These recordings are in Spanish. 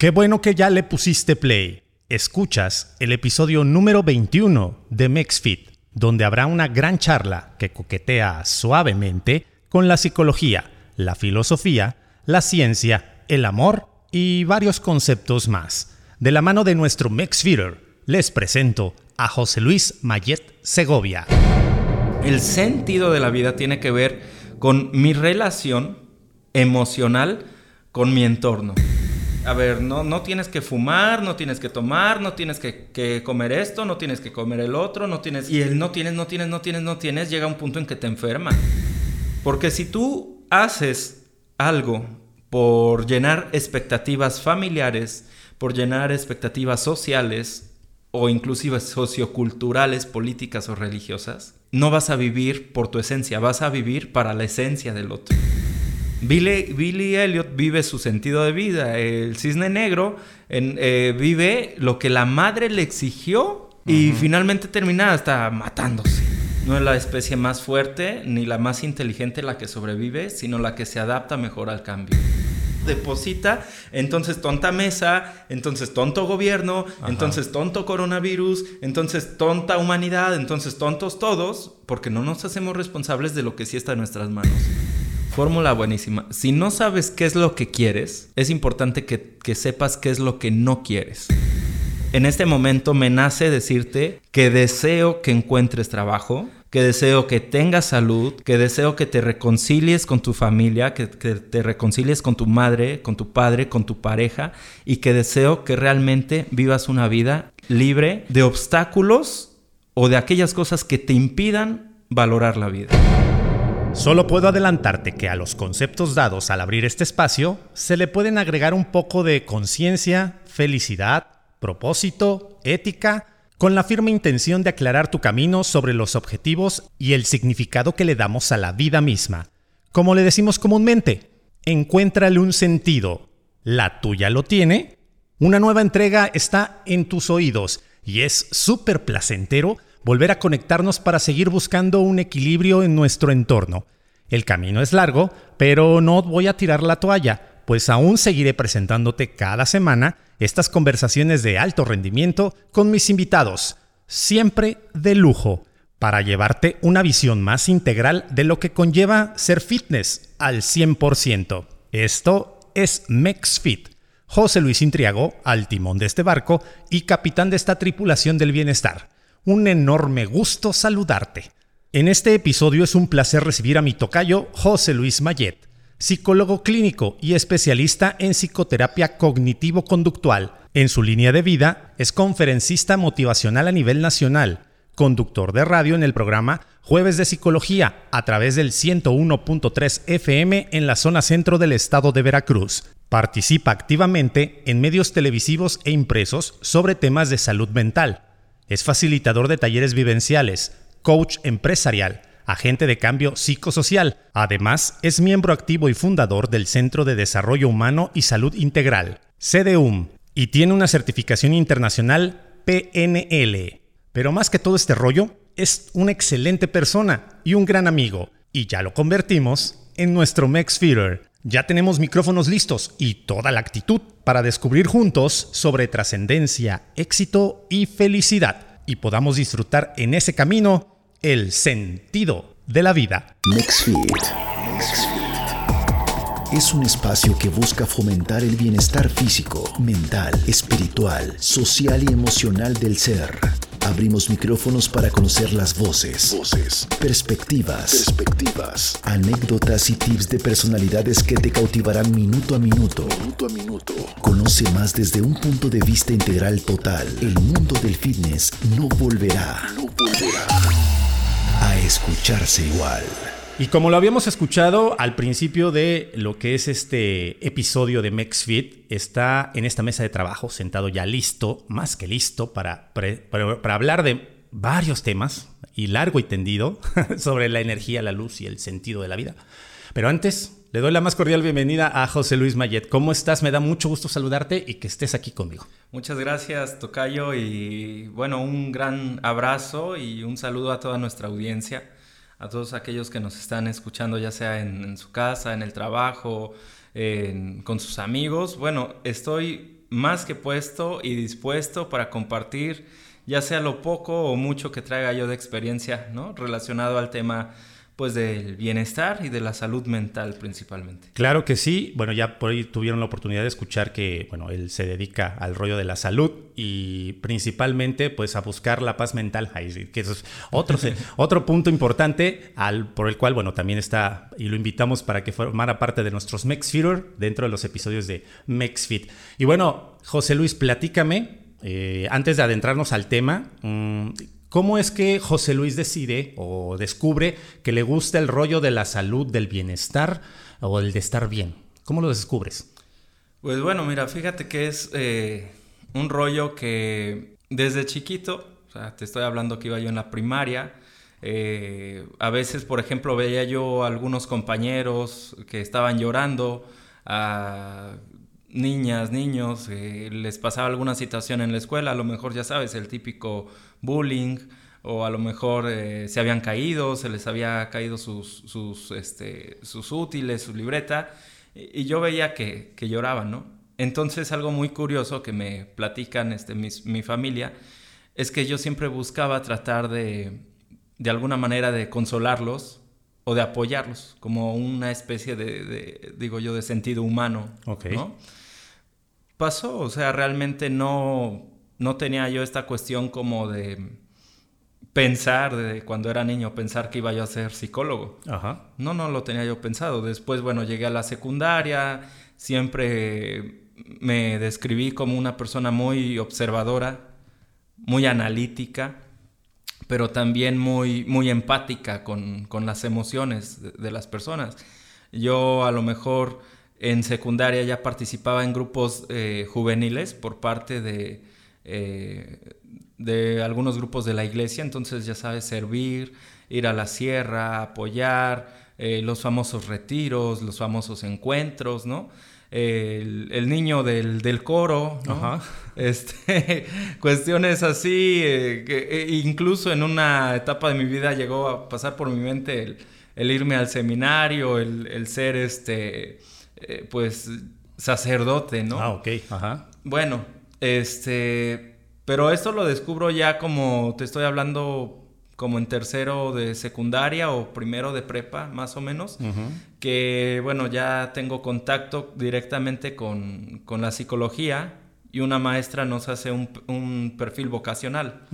Qué bueno que ya le pusiste play. Escuchas el episodio número 21 de MexFit, donde habrá una gran charla que coquetea suavemente con la psicología, la filosofía, la ciencia, el amor y varios conceptos más. De la mano de nuestro MexFitter, les presento a José Luis Mayet Segovia. El sentido de la vida tiene que ver con mi relación emocional con mi entorno a ver, no, no tienes que fumar, no tienes que tomar, no tienes que, comer esto, no tienes que comer el otro, no tienes... Y el no tienes, no tienes, no tienes, no tienes, llega un punto en que te enferma. Porque si tú haces algo por llenar expectativas familiares, por llenar expectativas sociales o inclusive socioculturales, políticas o religiosas, no vas a vivir por tu esencia, vas a vivir para la esencia del otro. Billy, Billy Elliot vive su sentido de vida. El cisne negro eh, vive lo que la madre le exigió y finalmente termina hasta matándose. No es la especie más fuerte ni la más inteligente la que sobrevive, sino la que se adapta mejor al cambio deposita, entonces tonta mesa, entonces tonto gobierno, entonces tonto coronavirus, entonces tonta humanidad, entonces tontos todos, porque no nos hacemos responsables de lo que sí está en nuestras manos. Fórmula buenísima. Si no sabes qué es lo que quieres, es importante que, sepas qué es lo que no quieres. En este momento me nace decirte que deseo que encuentres trabajo, que deseo que tengas salud, que deseo que te reconcilies con tu familia, que, que, te reconcilies con tu madre, con tu padre, con tu pareja y que deseo que realmente vivas una vida libre de obstáculos o de aquellas cosas que te impidan valorar la vida. Solo puedo adelantarte que a los conceptos dados al abrir este espacio se le pueden agregar un poco de conciencia, felicidad, propósito, ética, con la firme intención de aclarar tu camino sobre los objetivos y el significado que le damos a la vida misma. Como le decimos comúnmente, encuéntrale un sentido. ¿La tuya lo tiene? Una nueva entrega está en tus oídos y es súper placentero volver a conectarnos para seguir buscando un equilibrio en nuestro entorno. El camino es largo, pero no voy a tirar la toalla, pues aún seguiré presentándote cada semana estas conversaciones de alto rendimiento con mis invitados, siempre de lujo, para llevarte una visión más integral de lo que conlleva ser fitness al 100%. Esto es MexFit. José Luis Intriago, al timón de este barco y capitán de esta tripulación del bienestar un enorme gusto saludarte. En este episodio es un placer recibir a mi tocayo José Luis Mayet, psicólogo clínico y especialista en psicoterapia cognitivo-conductual. En su línea de vida es conferencista motivacional a nivel nacional, conductor de radio en el programa Jueves de Psicología a través del 101.3 FM en la zona centro del estado de Veracruz. Participa activamente en medios televisivos e impresos sobre temas de salud mental es facilitador de talleres vivenciales, coach empresarial, agente de cambio psicosocial. Además, es miembro activo y fundador del Centro de Desarrollo Humano y Salud Integral, CDUM, y tiene una certificación internacional PNL. Pero más que todo este rollo, es una excelente persona y un gran amigo, y ya lo convertimos en nuestro Max Ya tenemos micrófonos listos y toda la actitud para descubrir juntos sobre trascendencia, éxito y felicidad y podamos disfrutar en ese camino el sentido de la vida. Next es un espacio que busca fomentar el bienestar físico, mental, espiritual, social y emocional del ser Abrimos micrófonos para conocer las voces, voces, perspectivas, perspectivas, anécdotas y tips de personalidades que te cautivarán minuto a minuto. Minuto a minuto. Conoce más desde un punto de vista integral total. El mundo del fitness no volverá, no volverá a escucharse igual. Y como lo habíamos escuchado al principio de lo que es este episodio de MexFit, está en esta mesa de trabajo sentado ya listo, más que listo, para, para, hablar de varios temas y largo y tendido sobre la energía, la luz y el sentido de la vida. Pero antes, le doy la más cordial bienvenida a José Luis Mayet. ¿Cómo estás? Me da mucho gusto saludarte y que estés aquí conmigo. Muchas gracias, Tocayo, y bueno, un gran abrazo y un saludo a toda nuestra audiencia a todos aquellos que nos están escuchando, ya sea en, su casa, en el trabajo, con sus amigos. Bueno, estoy más que puesto y dispuesto para compartir ya sea lo poco o mucho que traiga yo de experiencia, ¿no? Relacionado al tema pues del bienestar y de la salud mental principalmente. Claro que sí. Bueno, ya por ahí tuvieron la oportunidad de escuchar que, bueno, él se dedica al rollo de la salud y principalmente pues a buscar la paz mental. que eso es otro, otro punto importante al, por el cual, bueno, también está y lo invitamos para que formara parte de nuestros MexFeeder dentro de los episodios de MexFit. Y bueno, José Luis, platícame, eh, antes de adentrarnos al tema, mm, ¿Cómo es que José Luis decide o descubre que le gusta el rollo de la salud, del bienestar o el de estar bien? ¿Cómo lo descubres? Pues bueno, mira, fíjate que es eh, un rollo que desde chiquito, o sea, te estoy hablando que iba yo en la primaria, eh, a veces, por ejemplo, veía yo a algunos compañeros que estaban llorando, a niñas, niños, eh, les pasaba alguna situación en la escuela, a lo mejor ya sabes, el típico bullying, o a lo mejor eh, se habían caído, se les había caído sus, sus, este, sus útiles, su libreta, y, yo veía que, que, lloraban, ¿no? Entonces algo muy curioso que me platican este, mi familia es que yo siempre buscaba tratar de, de alguna manera de consolarlos o de apoyarlos, como una especie de, digo yo, de sentido humano, ¿no? Pasó, o sea, realmente no, no tenía yo esta cuestión como de pensar, de cuando era niño, pensar que iba yo a ser psicólogo. Ajá. No, no lo tenía yo pensado. Después, bueno, llegué a la secundaria, siempre me describí como una persona muy observadora, muy analítica, pero también muy, muy empática con, las emociones de, las personas. Yo a lo mejor en secundaria ya participaba en grupos eh, juveniles por parte de, eh, de algunos grupos de la iglesia, entonces ya sabes, servir, ir a la sierra, apoyar, eh, los famosos retiros, los famosos encuentros, ¿no? El, niño del, coro, ¿no? Este, cuestiones así, eh, que incluso en una etapa de mi vida llegó a pasar por mi mente el, irme al seminario, el, ser este, pues sacerdote, ¿no? Ah, ok, ajá. Bueno, este, pero esto lo descubro ya como te estoy hablando como en tercero de secundaria o primero de prepa, más o menos, que bueno, ya tengo contacto directamente con, la psicología y una maestra nos hace un, perfil vocacional.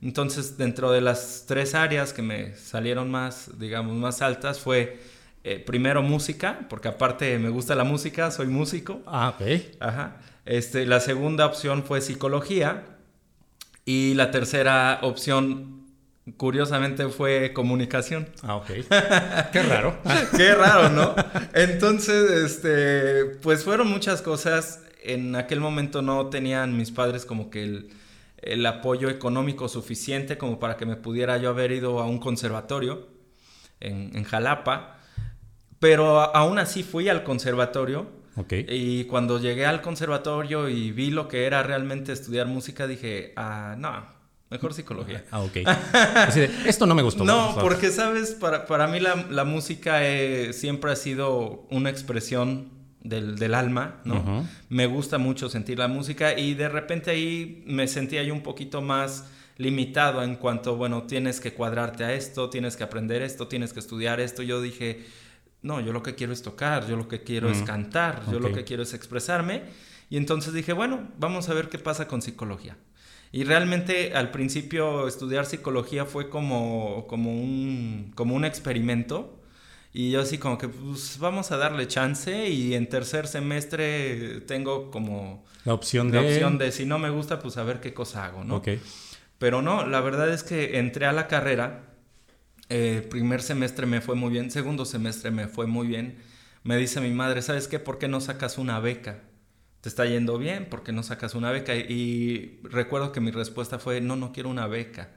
Entonces, dentro de las tres áreas que me salieron más, digamos, más altas fue eh, primero música, porque aparte me gusta la música, soy músico. Ah, ok. Ajá. Este, la segunda opción fue psicología y la tercera opción, curiosamente, fue comunicación. Ah, ok. Qué raro. Qué raro, ¿no? Entonces, este, pues fueron muchas cosas. En aquel momento no tenían mis padres como que el, apoyo económico suficiente como para que me pudiera yo haber ido a un conservatorio en, en Jalapa. Pero aún así fui al conservatorio y cuando llegué al conservatorio y vi lo que era realmente estudiar música, dije, ah, no, mejor psicología. Ah, ok. esto no me gustó. No, porque, sabes, para, para mí la, la música eh, siempre ha sido una expresión del, del alma, ¿no? Me gusta mucho sentir la música y de repente ahí me sentía yo un poquito más limitado en cuanto, bueno, tienes que cuadrarte a esto, tienes que aprender esto, tienes que estudiar esto. Yo dije no, yo lo que quiero es tocar, yo lo que quiero es cantar, yo lo que quiero es expresarme. Y entonces dije, bueno, vamos a ver qué pasa con psicología. Y realmente al principio estudiar psicología fue como, como, un, como un experimento. Y yo así como que, pues vamos a darle chance y en tercer semestre tengo como... La opción de... La opción de si no me gusta, pues a ver qué cosa hago, ¿no? Pero no, la verdad es que entré a la carrera eh, primer semestre me fue muy bien, segundo semestre me fue muy bien. Me dice mi madre, ¿sabes qué? ¿Por qué no sacas una beca? ¿Te está yendo bien? ¿Por qué no sacas una beca? Y recuerdo que mi respuesta fue, no, no quiero una beca.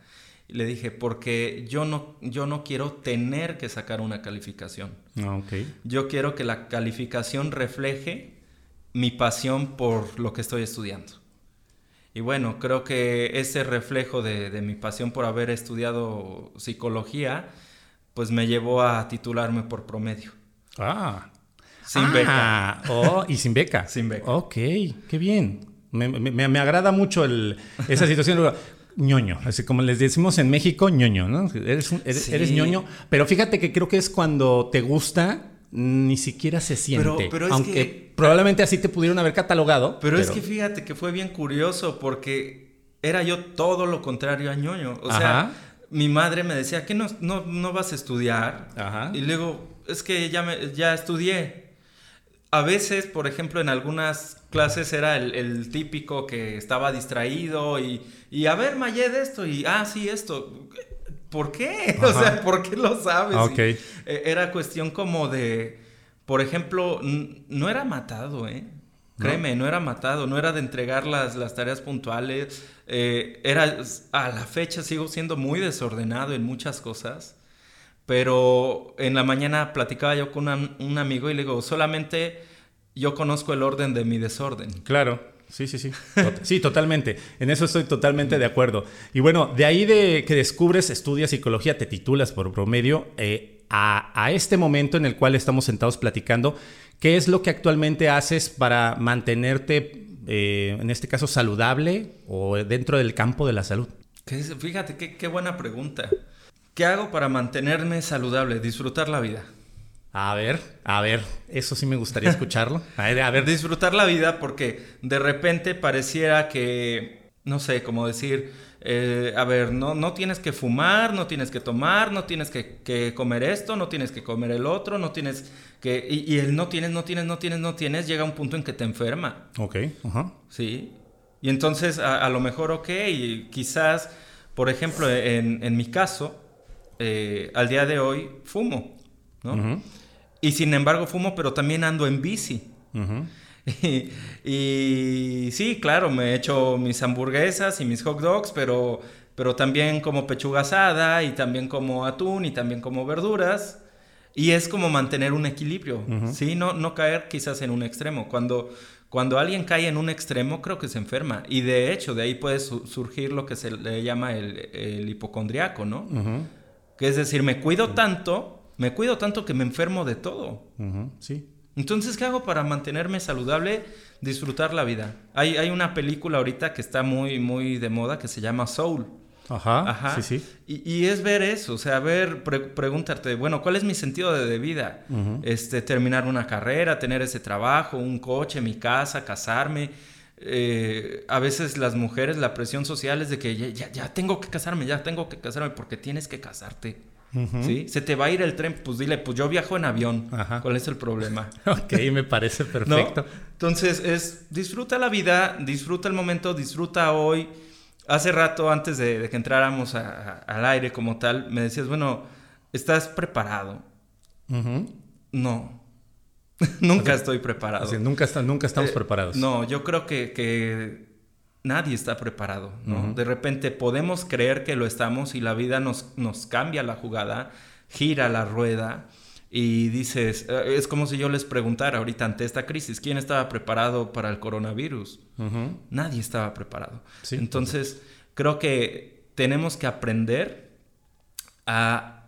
Y le dije, porque yo no, yo no quiero tener que sacar una calificación. Ah, yo quiero que la calificación refleje mi pasión por lo que estoy estudiando. Y bueno, creo que ese reflejo de, mi pasión por haber estudiado psicología, pues me llevó a titularme por promedio. Ah. Sin beca. Oh, y sin beca. sin beca. Ok, qué bien. Me, me- me agrada mucho el- esa situación. ñoño, así como les decimos en México, ñoño, ¿no? Eres, un- eres, Sí. eres ñoño, pero fíjate que creo que es cuando te gusta, ni siquiera se siente. Pero- pero es aunque que- probablemente así te pudieron haber catalogado. Pero, es que fíjate que fue bien curioso porque era yo todo lo contrario a ñoño. O sea, mi madre me decía, ¿qué no, no, no vas a estudiar? Ajá. Y luego, es que ya, me, ya estudié. A veces, por ejemplo, en algunas clases era el, el típico que estaba distraído y, y a ver, Mayed, esto, y ah, sí, esto. ¿Por qué? O sea, ¿por qué lo sabes? Ah. Y, eh, era cuestión como de, por ejemplo, no era matado, ¿eh? Créeme, no era matado, no era de entregar las, las tareas puntuales. eh, era, a la fecha sigo siendo muy desordenado en muchas cosas. Pero en la mañana platicaba yo con una- un amigo y le digo, solamente yo conozco el orden de mi desorden. Claro, sí, sí, sí. Sí, totalmente. En eso estoy totalmente de acuerdo. Y bueno, de ahí de que descubres, estudias psicología, te titulas por promedio, eh, a, a este momento en el cual estamos sentados platicando, ¿qué es lo que actualmente haces para mantenerte, eh, en este caso, saludable o dentro del campo de la salud? Fíjate, qué, qué buena pregunta. ¿Qué hago para mantenerme saludable? Disfrutar la vida. A ver, a ver, eso sí me gustaría escucharlo. A ver, a ver, disfrutar la vida porque de repente pareciera que, no sé, como decir, eh, a ver, no, no tienes que fumar, no tienes que tomar, no tienes que, que comer esto, no tienes que comer el otro, no tienes que... Y, y el no tienes, no tienes, no tienes, no tienes, llega un punto en que te enferma, ok, ajá. ¿sí? Y entonces a, a lo mejor, ok, y quizás, por ejemplo, en, en mi caso, eh, al día de hoy fumo, ¿no? Ujú, Y sin embargo fumo, pero también ando en bici. ujú. Y, y sí, claro, me he hecho mis hamburguesas y mis hot dogs, pero, pero también como pechuga asada y también como atún y también como verduras. Y es como mantener un equilibrio, ¿sí? No, no caer quizás en un extremo. Cuando, cuando alguien cae en un extremo, creo que se enferma. Y de hecho, de ahí puede su- surgir lo que se le llama el, el hipocondriaco, ¿no? Ujú, Que es decir, me cuido tanto, me cuido tanto que me enfermo de todo. Sí. Entonces, ¿qué hago para mantenerme saludable? Disfrutar la vida. Hay, hay una película ahorita que está muy, muy de moda que se llama Soul. Ajá, Ajá. sí, sí. Y, y es ver eso, o sea, ver, pre- preguntarte, bueno, ¿cuál es mi sentido de, de vida? Este, terminar una carrera, tener ese trabajo, un coche, mi casa, casarme. Eh, a veces las mujeres, la presión social es de que ya, ya, ya tengo que casarme, ya tengo que casarme porque tienes que casarte. Se te va a ir el tren, pues dile, pues yo viajo en avión. Ajá. ¿Cuál es el problema? Ok, me parece ¿No? perfecto. Entonces es disfruta la vida, disfruta el momento, disfruta hoy. Hace rato, antes de, de que entráramos a- a- al aire como tal, me decías, bueno, ¿estás preparado? No, nunca estoy preparado. Nunca, está- nunca estamos Eh, preparados. No, yo creo que, que nadie está preparado, ¿no? De repente podemos creer que lo estamos y la vida nos, nos cambia la jugada, gira la rueda y dices, eh, es como si yo les preguntara ahorita ante esta crisis, ¿quién estaba preparado para el coronavirus? Nadie estaba preparado. Sí, Entonces, creo que tenemos que aprender a,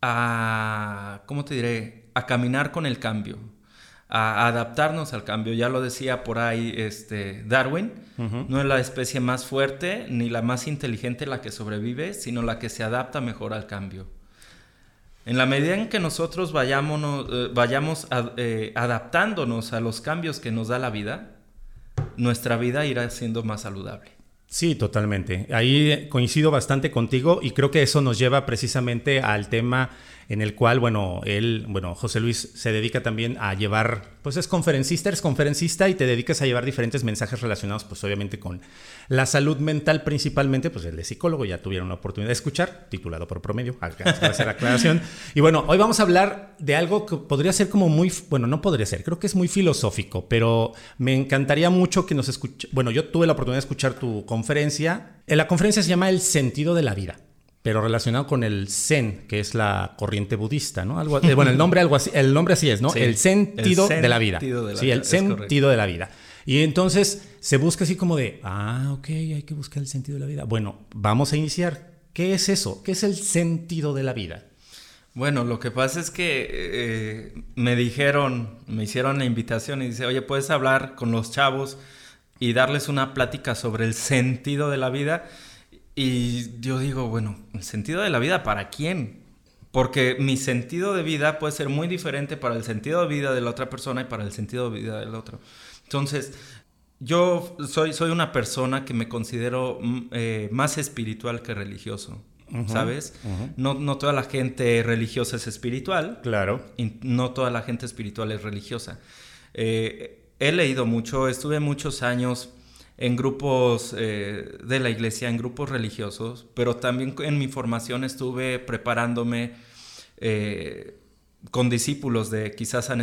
a, ¿cómo te diré? A caminar con el cambio, a adaptarnos al cambio. Ya lo decía por ahí este, Darwin, no es la especie más fuerte ni la más inteligente la que sobrevive, sino la que se adapta mejor al cambio. En la medida en que nosotros vayámonos, eh, vayamos a- eh, adaptándonos a los cambios que nos da la vida, nuestra vida irá siendo más saludable. Sí, totalmente. Ahí coincido bastante contigo y creo que eso nos lleva precisamente al tema en el cual, bueno, él, bueno, José Luis se dedica también a llevar, pues es conferencista, eres conferencista y te dedicas a llevar diferentes mensajes relacionados, pues obviamente con la salud mental principalmente, pues él es psicólogo, ya tuvieron la oportunidad de escuchar, titulado por promedio, por hacer la aclaración. Y bueno, hoy vamos a hablar de algo que podría ser como muy, bueno, no podría ser, creo que es muy filosófico, pero me encantaría mucho que nos escuche, bueno, yo tuve la oportunidad de escuchar tu conferencia. La conferencia se llama El sentido de la vida pero relacionado con el Zen, que es la corriente budista, ¿no? Algo, eh, bueno, el nombre algo así, el nombre así es, ¿no? Sí, el sentido el de la vida. sentido de la sí, vida, el sentido de la vida. Y entonces se busca así como de, ah, ok, hay que buscar el sentido de la vida. Bueno, vamos a iniciar. ¿Qué es eso? ¿Qué es el sentido de la vida? Bueno, lo que pasa es que eh, me dijeron, me hicieron la invitación y dice, oye, puedes hablar con los chavos y darles una plática sobre el sentido de la vida. Y yo digo, bueno, ¿el sentido de la vida para quién? Porque mi sentido de vida puede ser muy diferente para el sentido de vida de la otra persona y para el sentido de vida del otro. Entonces, yo soy, soy una persona que me considero mm, eh, más espiritual que religioso. ¿Sabes? no, no, toda la gente religiosa es espiritual. Claro. Y no toda la gente espiritual es religiosa. Eh, he leído mucho, estuve muchos años en grupos eh, de la iglesia, en grupos religiosos, pero también en mi formación estuve preparándome con discípulos de, quizás han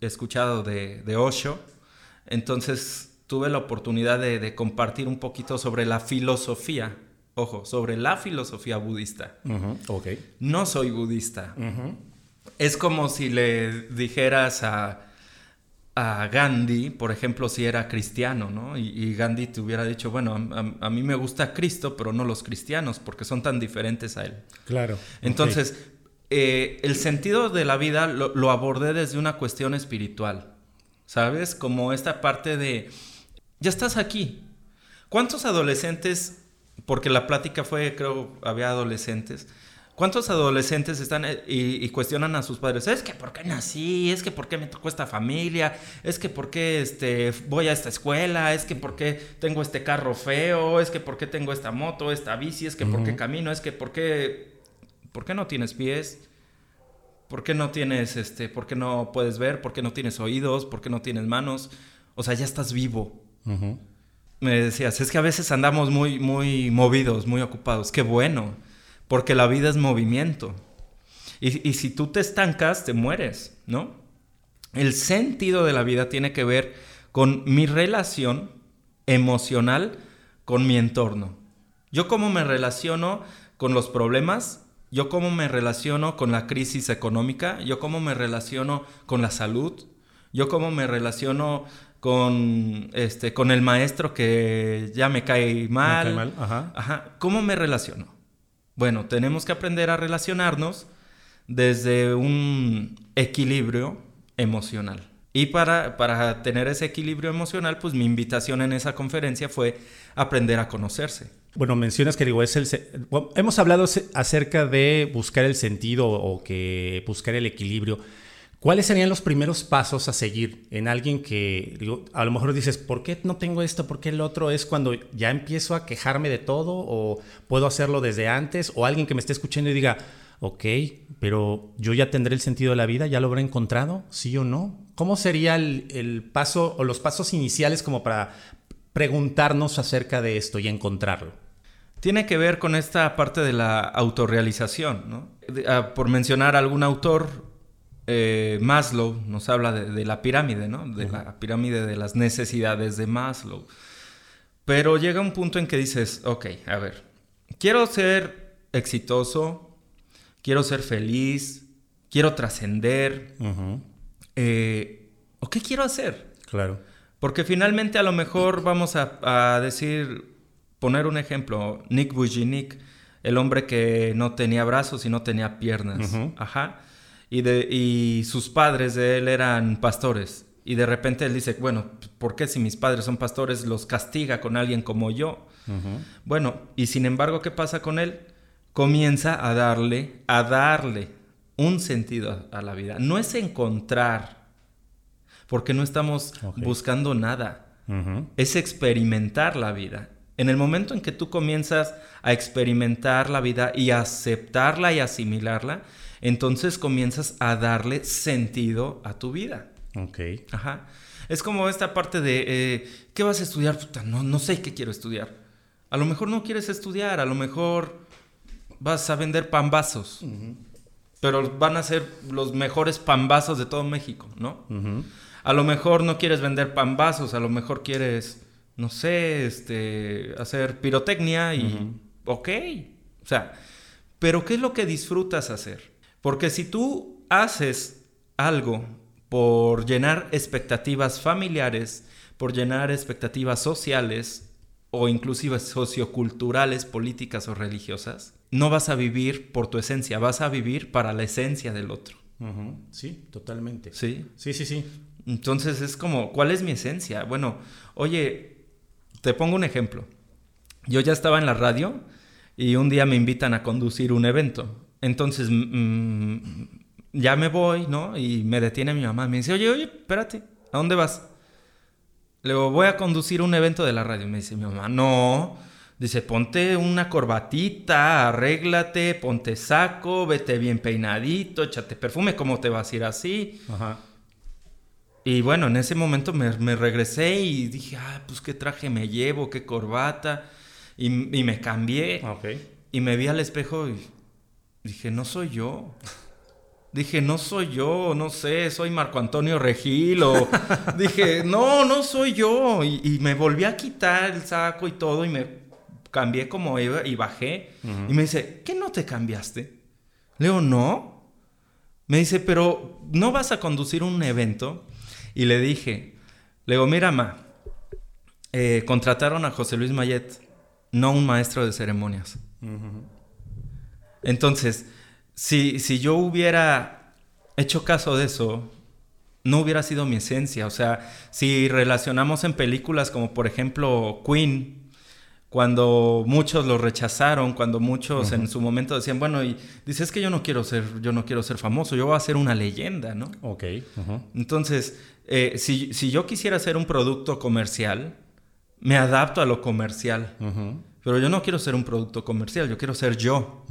escuchado de, de Osho. Entonces tuve la oportunidad de, compartir un poquito sobre la filosofía, ojo, sobre la filosofía budista. No soy budista. Es como si le dijeras a, Gandhi, por ejemplo, si era cristiano, ¿no? Y, Gandhi te hubiera dicho, bueno, a, mí me gusta Cristo, pero no los cristianos, porque son tan diferentes a él. Claro. Entonces, eh, el sentido de la vida lo abordé desde una cuestión espiritual, ¿sabes? Como esta parte de ya estás aquí. ¿Cuántos adolescentes, porque la plática fue, creo, había adolescentes, ¿cuántos adolescentes están eh, y, cuestionan a sus padres? Es que por qué nací, es que por qué me tocó esta familia, es que por qué este, voy a esta escuela, es que por qué tengo este carro feo, es que por qué tengo esta moto, esta bici, es que por qué camino, es que por qué, por qué no tienes pies. ¿Por qué no tienes, este, por qué no puedes ver? ¿Por qué no tienes oídos? ¿Por qué no tienes manos? O sea, ya estás vivo. Me decías, es que a veces andamos muy, muy movidos, muy ocupados. Qué bueno, porque la vida es movimiento. Y, y si tú te estancas, te mueres, ¿no? El sentido de la vida tiene que ver con mi relación emocional con mi entorno. Yo cómo me relaciono con los problemas, yo cómo me relaciono con la crisis económica, yo cómo me relaciono con la salud, yo cómo me relaciono con, este, con el maestro que ya me cae mal. Me cae mal. Ajá. Ajá. ¿Cómo me relaciono? Bueno, tenemos que aprender a relacionarnos desde un equilibrio emocional. Y para, para tener ese equilibrio emocional, pues mi invitación en esa conferencia fue aprender a conocerse. Bueno, mencionas que digo, es el, hemos hablado acerca de buscar el sentido o que buscar el equilibrio. ¿Cuáles serían los primeros pasos a seguir en alguien que, a lo mejor dices, ¿por qué no tengo esto? ¿Por qué el otro? ¿Es cuando ya empiezo a quejarme de todo o puedo hacerlo desde antes? O alguien que me esté escuchando y diga, ok, pero yo ya tendré el sentido de la vida, ya lo habré encontrado, sí o no. ¿Cómo sería el, el paso o los pasos iniciales como para preguntarnos acerca de esto y encontrarlo? Tiene que ver con esta parte de la autorrealización, ¿no? Ah, por mencionar algún autor, eh, Maslow nos habla de, la pirámide, ¿no? De la pirámide de las necesidades de Maslow. Pero llega un punto en que dices, ok, a ver, quiero ser exitoso, quiero ser feliz, quiero trascender. Eh, ¿O qué quiero hacer? Claro. Porque finalmente a lo mejor vamos a, decir, poner un ejemplo, Nick Vujicic, el hombre que no tenía brazos y no tenía piernas. Ajá y, de, y sus padres de él eran pastores. Y de repente él dice, bueno, ¿por qué si mis padres son pastores los castiga con alguien como yo? Bueno, y sin embargo, ¿qué pasa con él? Comienza a darle, a darle un sentido a, la vida. No es encontrar, porque no estamos buscando nada. Es experimentar la vida. En el momento en que tú comienzas a experimentar la vida y aceptarla y asimilarla, entonces comienzas a darle sentido a tu vida. Ok. Ajá. Es como esta parte de, eh, ¿qué vas a estudiar? no, no sé qué quiero estudiar. A lo mejor no quieres estudiar, a lo mejor vas a vender pambazos. Pero van a ser los mejores pambazos de todo México, ¿no? A lo mejor no quieres vender pambazos, a lo mejor quieres, no sé, este, hacer pirotecnia y... Ok. O sea, pero ¿qué es lo que disfrutas hacer? Porque si tú haces algo por llenar expectativas familiares, por llenar expectativas sociales o inclusive socioculturales, políticas o religiosas, no vas a vivir por tu esencia, vas a vivir para la esencia del otro. Sí, totalmente. Sí. Sí, sí, sí. Entonces es como, ¿cuál es mi esencia? Bueno, oye, te pongo un ejemplo. Yo ya estaba en la radio y un día me invitan a conducir un evento. Entonces, mm, ya me voy, ¿no? Y me detiene mi mamá. Me dice, oye, oye, espérate, ¿a dónde vas? Le digo, voy a conducir un evento de la radio. Me dice mi mamá, no. Dice, ponte una corbatita, arréglate, ponte saco, vete bien peinadito, échate perfume, ¿cómo te vas a ir así? Ajá. Y bueno, en ese momento me, regresé y dije, ah, pues qué traje me llevo, qué corbata. Y, me cambié. Y me vi al espejo y dije, no soy yo. Dije, no soy yo, no sé, soy Marco Antonio Regil o... dije, no, no soy yo. Y, me volví a quitar el saco y todo y me cambié como iba y bajé. Y me dice, ¿qué no te cambiaste? Leo, no. Me dice, pero ¿no vas a conducir un evento? Y le dije, le digo, mira, ma, eh, contrataron a José Luis Mayet, no un maestro de ceremonias. Entonces, si, si yo hubiera hecho caso de eso, no hubiera sido mi esencia. O sea, si relacionamos en películas como por ejemplo Queen, cuando muchos lo rechazaron, cuando muchos en su momento decían, bueno, y dices que yo no quiero ser, yo no quiero ser famoso, yo voy a ser una leyenda, ¿no? Ok. Entonces, eh, si, yo quisiera ser un producto comercial, me adapto a lo comercial. Pero yo no quiero ser un producto comercial, yo quiero ser yo.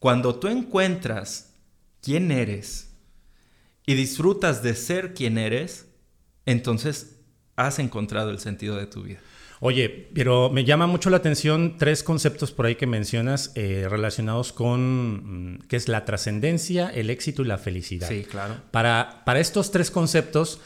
Cuando tú encuentras quién eres y disfrutas de ser quien eres, entonces has encontrado el sentido de tu vida. Oye, pero me llama mucho la atención tres conceptos por ahí que mencionas eh, relacionados con mm, qué es la trascendencia, el éxito y la felicidad. Sí, claro. Para, para estos tres conceptos,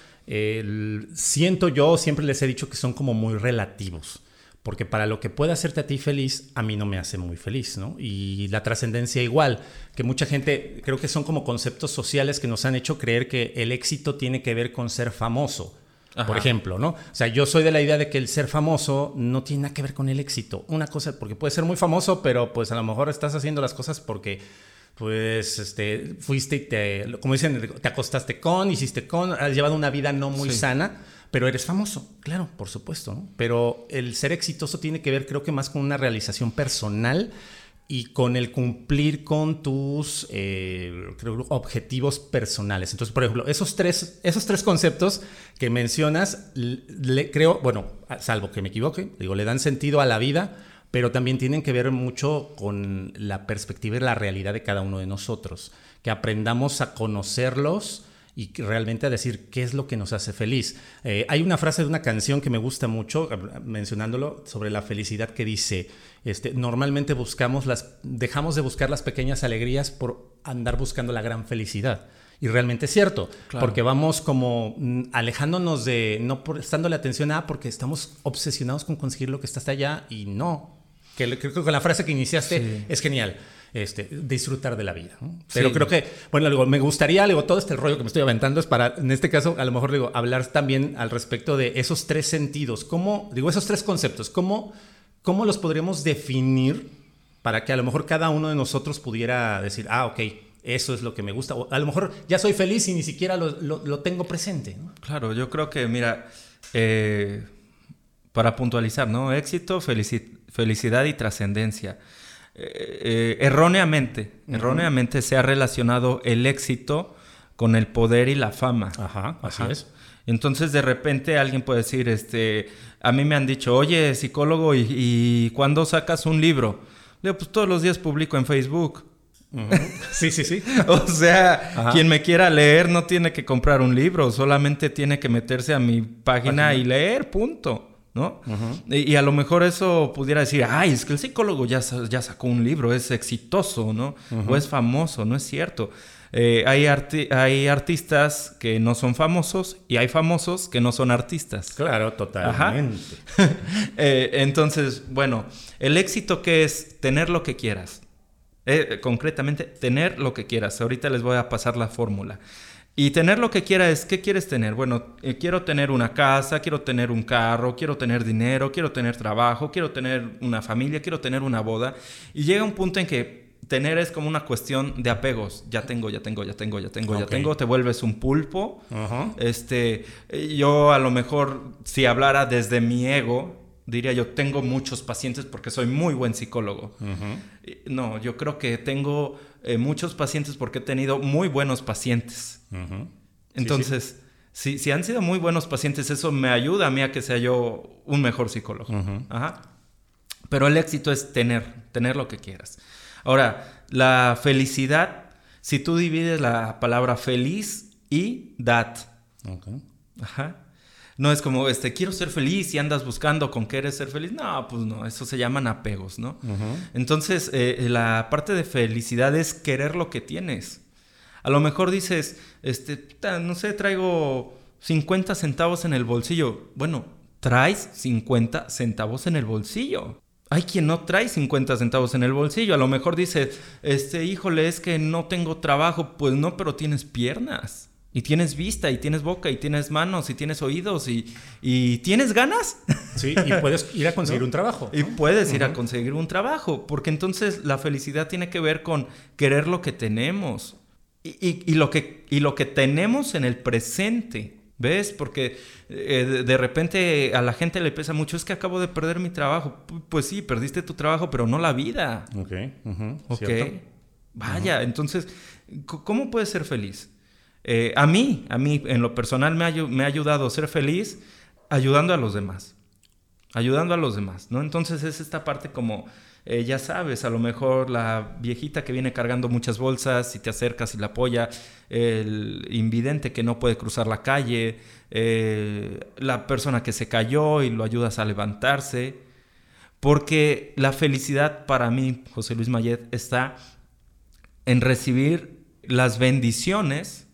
siento yo, siempre les he dicho que son como muy relativos. Porque para lo que puede hacerte a ti feliz, a mí no me hace muy feliz, ¿no? Y la trascendencia igual, que mucha gente, creo que son como conceptos sociales que nos han hecho creer que el éxito tiene que ver con ser famoso por ejemplo, ¿no? O sea, yo soy de la idea de que el ser famoso no tiene nada que ver con el éxito. Una cosa, porque puedes ser muy famoso, pero pues a lo mejor estás haciendo las cosas porque pues este fuiste y te como dicen, te acostaste con, hiciste con, has llevado una vida no muy sana, pero eres famoso, claro, por supuesto. Pero el ser exitoso tiene que ver creo que más con una realización personal y con el cumplir con tus eh, objetivos personales. Entonces, por ejemplo, esos tres, esos tres conceptos que mencionas, creo, bueno, salvo que me equivoque, digo, le dan sentido a la vida, pero también tienen que ver mucho con la perspectiva y la realidad de cada uno de nosotros, que aprendamos a conocerlos y realmente a decir qué es lo que nos hace feliz. Eh, hay una frase de una canción que me gusta mucho, mencionándolo, sobre la felicidad que dice, este, normalmente buscamos las, dejamos de buscar las pequeñas alegrías por andar buscando la gran felicidad. Y realmente es cierto, porque vamos como mm, alejándonos de, no la atención a, porque estamos obsesionados con conseguir lo que está hasta allá y no. Que creo que con la frase que iniciaste es genial este, disfrutar de la vida. Pero creo que, bueno, me gustaría, digo, todo este rollo que me estoy aventando es para, en este caso, a lo mejor digo, hablar también al respecto de esos tres sentidos, cómo, digo, esos tres conceptos, cómo, cómo los podríamos definir para que a lo mejor cada uno de nosotros pudiera decir, ah, ok, eso es lo que me gusta. O a lo mejor ya soy feliz y ni siquiera lo, tengo presente. Claro, yo creo que, mira, eh, para puntualizar, ¿no? Éxito, felicidad y trascendencia. Eh, eh, erróneamente, erróneamente se ha relacionado el éxito con el poder y la fama. Ajá, así es. Entonces de repente alguien puede decir, este, a mí me han dicho, oye, psicólogo, ¿y, y cuándo sacas un libro? Le digo, pues todos los días publico en Facebook. Sí, sí, sí. o sea, quien me quiera leer no tiene que comprar un libro, solamente tiene que meterse a mi página. y leer, punto. ¿No? y, a lo mejor eso pudiera decir, ay, es que el psicólogo ya, ya sacó un libro, es exitoso, ¿no? O es famoso, no es cierto. Eh, hay, hay artistas que no son famosos y hay famosos que no son artistas. Claro, totalmente. Eh, entonces, bueno, el éxito que es tener lo que quieras. Eh, concretamente, tener lo que quieras. Ahorita les voy a pasar la fórmula. Y tener lo que quiera es, ¿qué quieres tener? Bueno, eh, quiero tener una casa, quiero tener un carro, quiero tener dinero, quiero tener trabajo, quiero tener una familia, quiero tener una boda. Y llega un punto en que tener es como una cuestión de apegos. Ya tengo, ya tengo, ya tengo, ya tengo, ya tengo. Te vuelves un pulpo. Este, yo a lo mejor, si hablara desde mi ego, diría yo, tengo muchos pacientes porque soy muy buen psicólogo. No, yo creo que tengo eh, muchos pacientes porque he tenido muy buenos pacientes. Entonces, Si, si han sido muy buenos pacientes, eso me ayuda a mí a que sea yo un mejor psicólogo. Ajá. Pero el éxito es tener, tener lo que quieras. Ahora, la felicidad, si tú divides la palabra feliz y dat. Ajá. No es como, este, quiero ser feliz y andas buscando con qué eres ser feliz. No, pues no, eso se llaman apegos, ¿no? Entonces, eh, la parte de felicidad es querer lo que tienes. A lo mejor dices, este, no sé, traigo 50 centavos en el bolsillo. Bueno, traes 50 centavos en el bolsillo. Hay quien no trae 50 centavos en el bolsillo. A lo mejor dice, este, híjole, es que no tengo trabajo. Pues no, pero tienes piernas. Y tienes vista, y tienes boca, y tienes manos, y tienes oídos, y, y tienes ganas. Sí, y puedes ir a conseguir un trabajo. Y puedes ir a conseguir un trabajo, porque entonces la felicidad tiene que ver con querer lo que tenemos y, y- y lo, que, y lo que tenemos en el presente. ¿Ves? Porque eh, de- repente a la gente le pesa mucho, es que acabo de perder mi trabajo. Pu- Pues sí, perdiste tu trabajo, pero no la vida. Ok. ujú, Ok. ¿cierto? Vaya, entonces, ¿cómo puedes ser feliz? Eh, a mí, a mí, en lo personal, me ha, me ha ayudado a ser feliz ayudando a los demás. Ayudando a los demás, ¿no? Entonces es esta parte como, eh, ya sabes, a lo mejor la viejita que viene cargando muchas bolsas y te acercas y la apoya, el invidente que no puede cruzar la calle, eh, la persona que se cayó y lo ayudas a levantarse. Porque la felicidad para mí, José Luis Mayet, está en recibir las bendiciones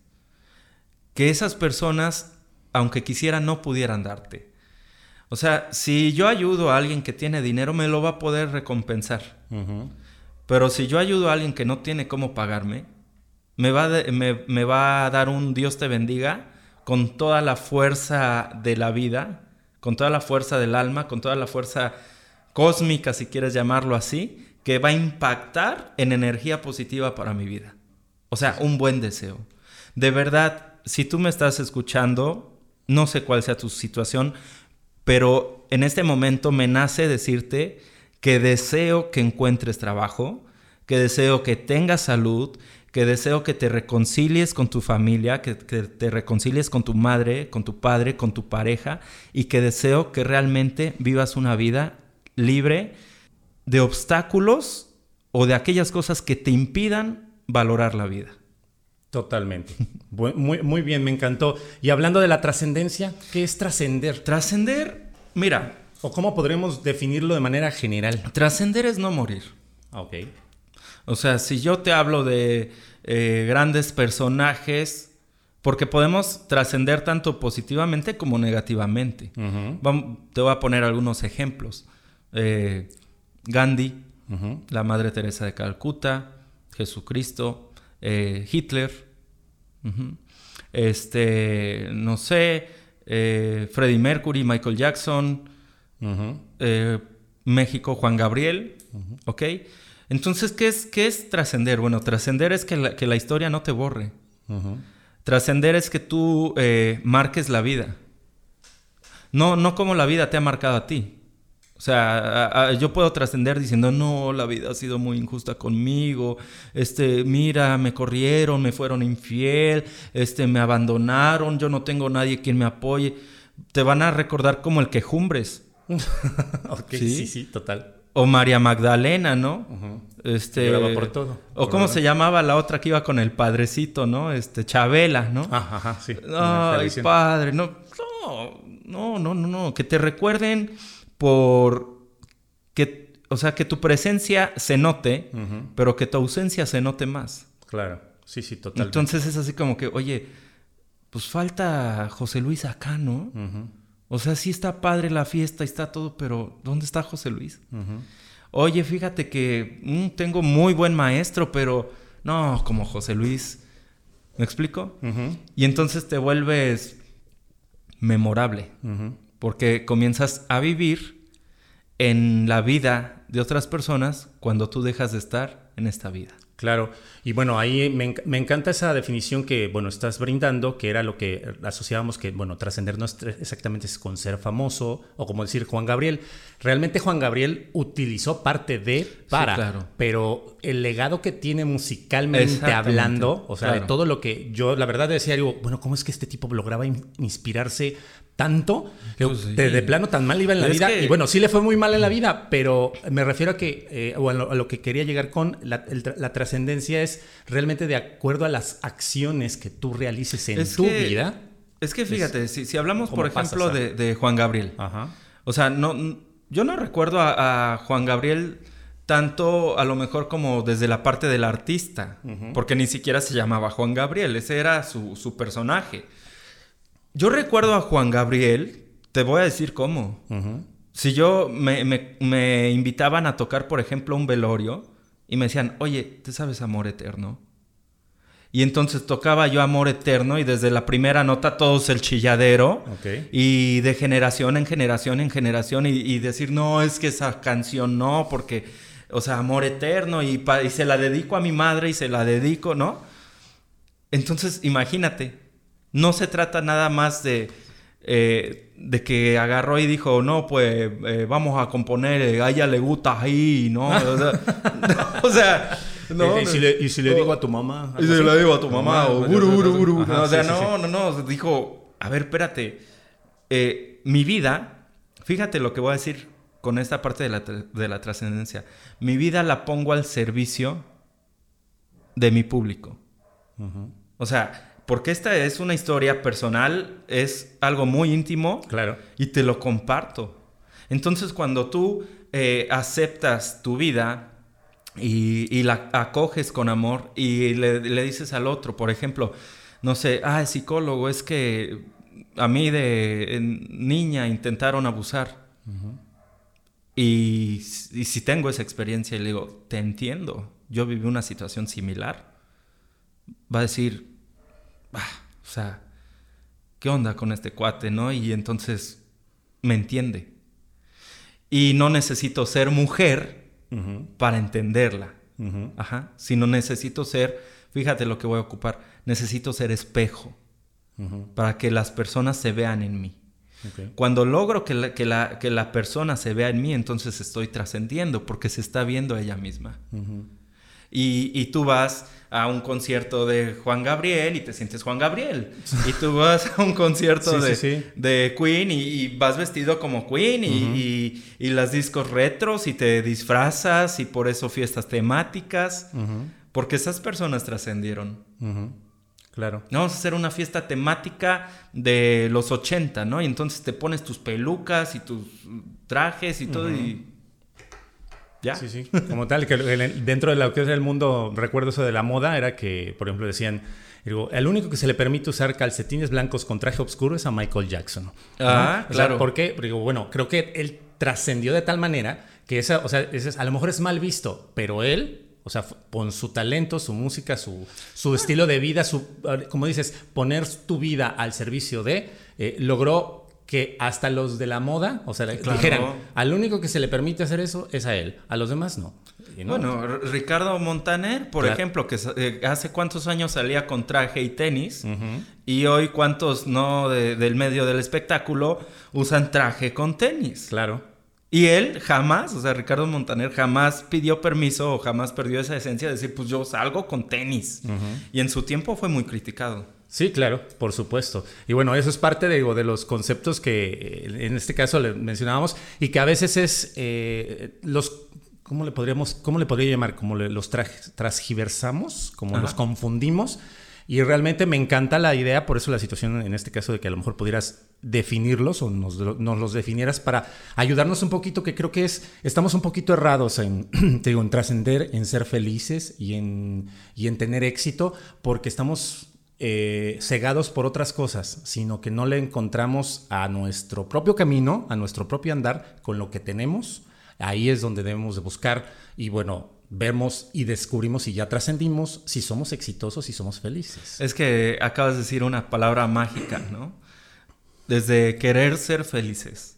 que esas personas, aunque quisieran, no pudieran darte. O sea, si yo ayudo a alguien que tiene dinero, me lo va a poder recompensar. Pero si yo ayudo a alguien que no tiene cómo pagarme, me va, de- me, me va a dar un Dios te bendiga con toda la fuerza de la vida, con toda la fuerza del alma, con toda la fuerza cósmica, si quieres llamarlo así, que va a impactar en energía positiva para mi vida. O sea, un buen deseo. De verdad, si tú me estás escuchando, no sé cuál sea tu situación, pero en este momento me nace decirte que deseo que encuentres trabajo, que deseo que tengas salud, que deseo que te reconcilies con tu familia, que, que te reconcilies con tu madre, con tu padre, con tu pareja y que deseo que realmente vivas una vida libre de obstáculos o de aquellas cosas que te impidan valorar la vida. Totalmente. Muy, muy bien, me encantó. Y hablando de la trascendencia, ¿qué es trascender? Trascender, mira, ¿O cómo podremos definirlo de manera general? trascender es no morir. Ah, Ok. O sea, si yo te hablo de eh, grandes personajes, porque podemos trascender tanto positivamente como negativamente. Ujú, Vam- te voy a poner algunos ejemplos. Eh, Gandhi, la Madre Teresa de Calcuta, Jesucristo, eh, Hitler, este, no sé, eh, Freddie Mercury, Michael Jackson, eh, México, Juan Gabriel, ¿ok? Entonces, ¿qué es, qué es trascender? Bueno, trascender es que la, que la historia no te borre. Trascender es que tú marques la vida. No, no como la vida te ha marcado a ti. O sea, a- a- yo puedo trascender diciendo, no, la vida ha sido muy injusta conmigo. Este, mira, me corrieron, me fueron infiel, este, me abandonaron, yo no tengo nadie quien me apoye. Te van a recordar como el quejumbres. Ok, ¿Sí? sí, sí, total. O María Magdalena, ¿no? Ujú. Este. Lloraba por todo, O por cómo verdad. se llamaba la otra que iba con el padrecito, ¿no? Este, Chabela, ¿no? Ah, ajá, sí. Ay, padre, no, no, no, no, no, que te recuerden por que, o sea, que tu presencia se note, pero que tu ausencia se note más. Claro. Sí, sí, totalmente. Entonces es así como que, oye, pues falta José Luis acá, ¿no? O sea, sí está padre la fiesta, está todo, pero ¿dónde está José Luis? Oye, fíjate que mm, tengo muy buen maestro, pero no, como José Luis. ¿Me explico? Y entonces te vuelves memorable. Porque comienzas a vivir en la vida de otras personas cuando tú dejas de estar en esta vida. Claro, y bueno, ahí me, me, encanta esa definición que, bueno, estás brindando, que era lo que asociábamos que, bueno, trascender no es exactamente es con ser famoso, o como decir Juan Gabriel. Realmente Juan Gabriel utilizó parte de para, claro. pero el legado que tiene musicalmente hablando, o sea, de todo lo que yo, la verdad decía, digo, bueno, ¿cómo es que este tipo lograba inspirarse tanto, pues de, plano tan mal iba en la vida. Y bueno, sí le fue muy mal en la vida, pero me refiero a que, eh, o a lo, que quería llegar con la, trascendencia es realmente de acuerdo a las acciones que tú realices en tu vida. Es que fíjate, si, hablamos, por ejemplo, de, Juan Gabriel. O sea, no, yo no recuerdo a, Juan Gabriel tanto a lo mejor como desde la parte del artista, porque ni siquiera se llamaba Juan Gabriel, ese era su, su personaje. Yo recuerdo a Juan Gabriel, te voy a decir cómo. Si yo me, invitaban a tocar, por ejemplo, un velorio y me decían, oye, ¿te sabes Amor Eterno? Y entonces tocaba yo Amor Eterno y desde la primera nota todos el chilladero. Y de generación en generación en generación y, decir, no, es que esa canción no, porque, o sea, Amor Eterno y, y se la dedico a mi madre y se la dedico, ¿no? Entonces, imagínate, no se trata nada más de, eh, de que agarró y dijo, no, pues eh, vamos a componer, eh, a ella le gusta ahí, ¿no? O sea, ¿Y, si le, digo a tu mamá. Y si le digo a tu mamá, o guru, o sea, no, no, no, dijo, a ver, espérate, mi vida, fíjate lo que voy a decir con esta parte de la, de la trascendencia, mi vida la pongo al servicio de mi público. O sea, porque esta es una historia personal, es algo muy íntimo. Claro. Y te lo comparto. Entonces, cuando tú eh, aceptas tu vida y, la acoges con amor y le, dices al otro, por ejemplo, no sé, ah, psicólogo, es que a mí de niña intentaron abusar. y, y si tengo esa experiencia y le digo, te entiendo, yo viví una situación similar, va a decir, Ah, o sea, ¿qué onda con este cuate, no? Y entonces me entiende. Y no necesito ser mujer para entenderla. Ajá. Sino necesito ser, fíjate lo que voy a ocupar, necesito ser espejo para que las personas se vean en mí. Cuando logro que la, que, la, que la, persona se vea en mí, entonces estoy trascendiendo porque se está viendo ella misma. Y, tú vas a un concierto de Juan Gabriel y te sientes Juan Gabriel. Y tú vas a un concierto de, Queen y, vas vestido como Queen y, las discos retros y te disfrazas y por eso fiestas temáticas. Porque esas personas trascendieron. Claro. Vamos a hacer una fiesta temática de los 80, ¿no? Y entonces te pones tus pelucas y tus trajes y todo y ¿Ya? Sí, sí. Como tal, que dentro de lo que es el mundo, recuerdo eso de la moda, era que, por ejemplo, decían, digo, el único que se le permite usar calcetines blancos con traje oscuro es a Michael Jackson. Ah, claro. ¿Por qué? Porque, digo, bueno, creo que él trascendió de tal manera que esa, o sea, a lo mejor es mal visto, pero él, o sea, con su talento, su música, su, su estilo de vida, su, como dices, poner tu vida al servicio de, eh, logró que hasta los de la moda, o sea, dijeran, al único que se le permite hacer eso es a él, a los demás no. Bueno, Ricardo Montaner, por ejemplo, que eh, hace cuántos años salía con traje y tenis, y hoy cuántos no del medio del espectáculo usan traje con tenis. Claro. Y él jamás, o sea, Ricardo Montaner jamás pidió permiso o jamás perdió esa esencia de decir, pues yo salgo con tenis. Y en su tiempo fue muy criticado. Sí, claro, por supuesto. Y bueno, eso es parte de, de los conceptos que eh, en este caso le mencionábamos y que a veces es eh, los ¿cómo le podríamos, cómo le podría llamar? Como los transgiversamos, como los confundimos. Y realmente me encanta la idea, por eso la situación en este caso de que a lo mejor pudieras definirlos o nos, los definieras para ayudarnos un poquito, que creo que es, estamos un poquito errados en, te digo, en trascender, en ser felices y en, y en tener éxito, porque estamos eh, cegados por otras cosas, sino que no le encontramos a nuestro propio camino, a nuestro propio andar con lo que tenemos. Ahí es donde debemos de buscar y bueno, vemos y descubrimos si ya trascendimos, si somos exitosos, si somos felices. Es que acabas de decir una palabra mágica, ¿no? Desde querer ser felices.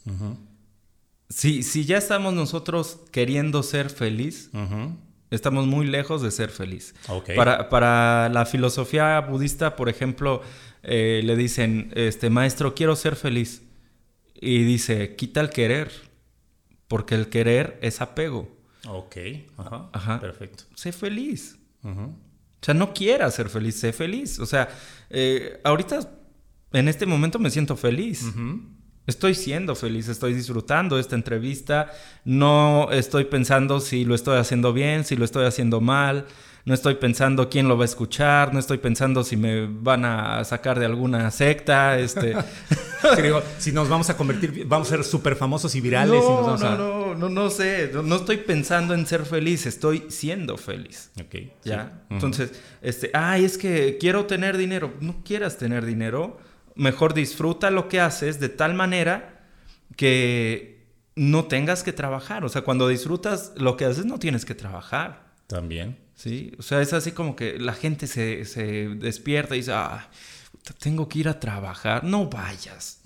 si, si, ya estamos nosotros queriendo ser feliz, Estamos muy lejos de ser feliz. Para, para la filosofía budista, por ejemplo, eh, le dicen, este maestro, quiero ser feliz. Y dice, quita el querer, porque el querer es apego. Ok, ajá, Ajá. perfecto. Sé feliz. O sea, no quieras ser feliz, sé feliz. O sea, eh, ahorita, en este momento me siento feliz. Ujú. Estoy siendo feliz, estoy disfrutando esta entrevista, no estoy pensando si lo estoy haciendo bien, si lo estoy haciendo mal, no estoy pensando quién lo va a escuchar, no estoy pensando si me van a sacar de alguna secta, este... Digo, si nos vamos a convertir, vamos a ser súper famosos y virales. y nos no, vamos no, a... no, no, no sé, no, no estoy pensando en ser feliz, estoy siendo feliz. Ok, sí. ¿Ya? Entonces, este, ay, es que quiero tener dinero. No quieras tener dinero. Mejor disfruta lo que haces de tal manera que no tengas que trabajar. O sea, cuando disfrutas lo que haces, no tienes que trabajar. También. ¿Sí? O sea, es así como que la gente se, se despierta y dice, ah, tengo que ir a trabajar. No vayas.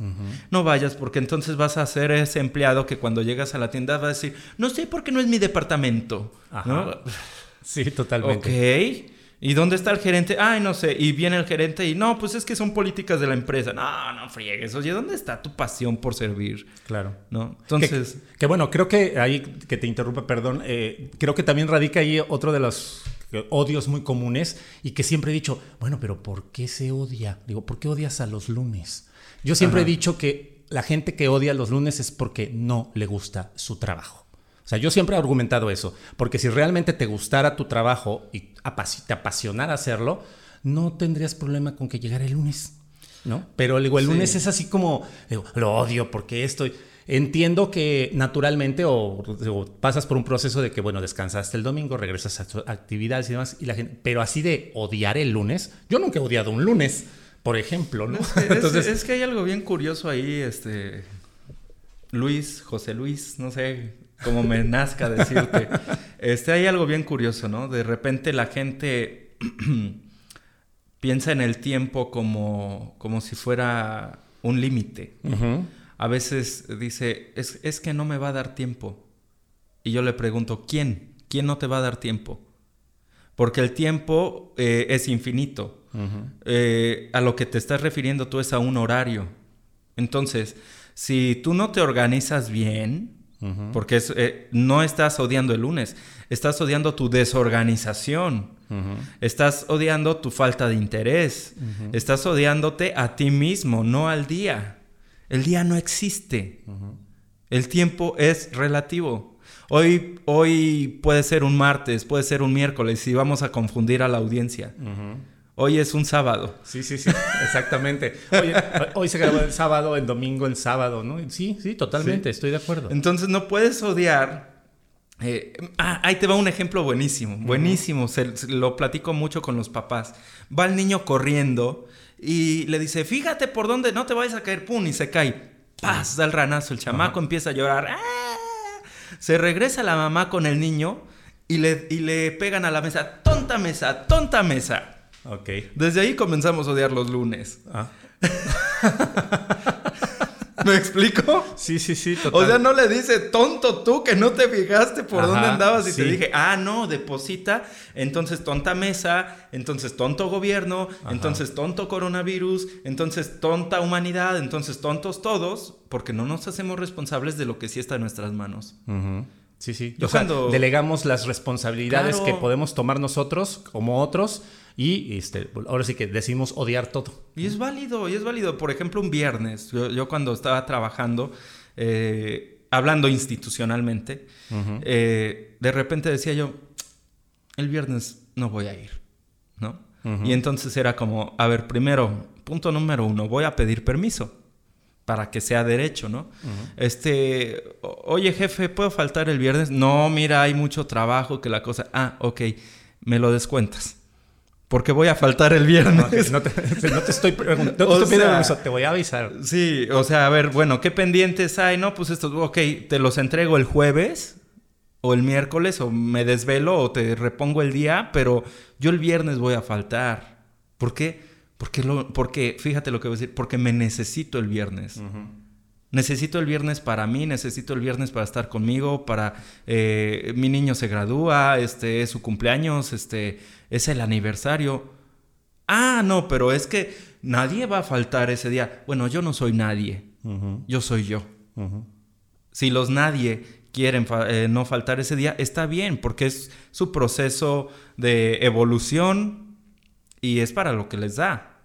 No vayas porque entonces vas a ser ese empleado que cuando llegas a la tienda va a decir, no sé por qué no es mi departamento. Ajá. ¿No? Sí, totalmente. Ok. ¿Y dónde está el gerente? Ay, no sé. Y viene el gerente y no, pues es que son políticas de la empresa. No, no friegues. Oye, ¿dónde está tu pasión por servir? Claro. ¿No? Entonces, Que, que bueno, creo que ahí, que te interrumpa, perdón, eh, creo que también radica ahí otro de los eh, odios muy comunes y que siempre he dicho, bueno, pero ¿por qué se odia? Digo, ¿por qué odias a los lunes? Yo siempre Ajá. he dicho que la gente que odia los lunes es porque no le gusta su trabajo. O sea, yo siempre he argumentado eso, porque si realmente te gustara tu trabajo y te apasionara hacerlo, no tendrías problema con que llegara el lunes, ¿no? Pero digo, el Sí. lunes es así como, digo, lo odio porque estoy... Entiendo que naturalmente o, o pasas por un proceso de que, bueno, descansaste el domingo, regresas a tus actividades y demás, y la gente, pero así de odiar el lunes, yo nunca he odiado un lunes, por ejemplo, ¿no? es, que- es- Entonces, es que hay algo bien curioso ahí, este. Luis, José Luis, no sé cómo me nazca decirte. Este, hay algo bien curioso, ¿no? De repente la gente piensa en el tiempo como, como si fuera un límite. A veces dice, es, es que no me va a dar tiempo. Y yo le pregunto, ¿quién? ¿Quién no te va a dar tiempo? Porque el tiempo eh, es infinito. Eh, a lo que te estás refiriendo tú es a un horario. Entonces, si tú no te organizas bien, Porque es, eh, no estás odiando el lunes, estás odiando tu desorganización. Estás odiando tu falta de interés. Estás odiándote a ti mismo, no al día. El día no existe. El tiempo es relativo. Hoy, hoy puede ser un martes, puede ser un miércoles y vamos a confundir a la audiencia. Hoy es un sábado. Sí, sí, sí, exactamente. Oye, hoy se grabó el sábado, el domingo, el sábado, ¿no? Sí, sí, totalmente, estoy de acuerdo. Entonces no puedes odiar. eh, ah, ahí te va un ejemplo buenísimo, buenísimo. Se- se- lo platico mucho con los papás. Va el niño corriendo y le dice, fíjate por dónde no te vayas a caer, pum, y se cae. Paz, da el ranazo, el chamaco empieza a llorar. ¡Ah! Se regresa la mamá con el niño y le, y le pegan a la mesa, tonta mesa, tonta mesa. Ok. Desde ahí comenzamos a odiar los lunes. Ah. ¿Me explico? Sí, sí, sí, O sea, no le dice, tonto tú que no te fijaste por Ajá, dónde andabas y te dije, ah, no, deposita, entonces tonta mesa, entonces tonto gobierno, entonces tonto coronavirus, entonces tonta humanidad, entonces tontos todos, porque no nos hacemos responsables de lo que sí está en nuestras manos. Sí, sí. Yo o sea, cuando- delegamos las responsabilidades Claro. que podemos tomar nosotros como otros y este, ahora sí que decimos odiar todo. Y es válido, y es válido. Por ejemplo, un viernes, yo, yo cuando estaba trabajando, eh, hablando institucionalmente, eh, de repente decía yo, el viernes no voy a ir, ¿no? Y entonces era como, a ver, primero, punto número uno, voy a pedir permiso para que sea derecho, ¿no? Este, oye jefe, ¿puedo faltar el viernes? No, mira, hay mucho trabajo que la cosa... Ah, ok, me lo descuentas. Porque voy a faltar el viernes. No te, no te estoy, no te O estoy pidiendo sea- permiso, te voy a avisar. Sí, o sea, a ver, bueno, ¿qué pendientes hay? No, pues esto, ok, te los entrego el jueves o el miércoles o me desvelo o te repongo el día, pero yo el viernes voy a faltar. ¿Por qué? Porque, lo, porque fíjate lo que voy a decir, porque me necesito el viernes. Necesito el viernes para mí, necesito el viernes para estar conmigo, para eh, mi niño se gradúa, este es su cumpleaños, este es el aniversario. Ah, no, pero es que nadie va a faltar ese día. Bueno, yo no soy nadie, yo soy yo. Si los nadie quieren eh, no faltar ese día, está bien, porque es su proceso de evolución y es para lo que les da.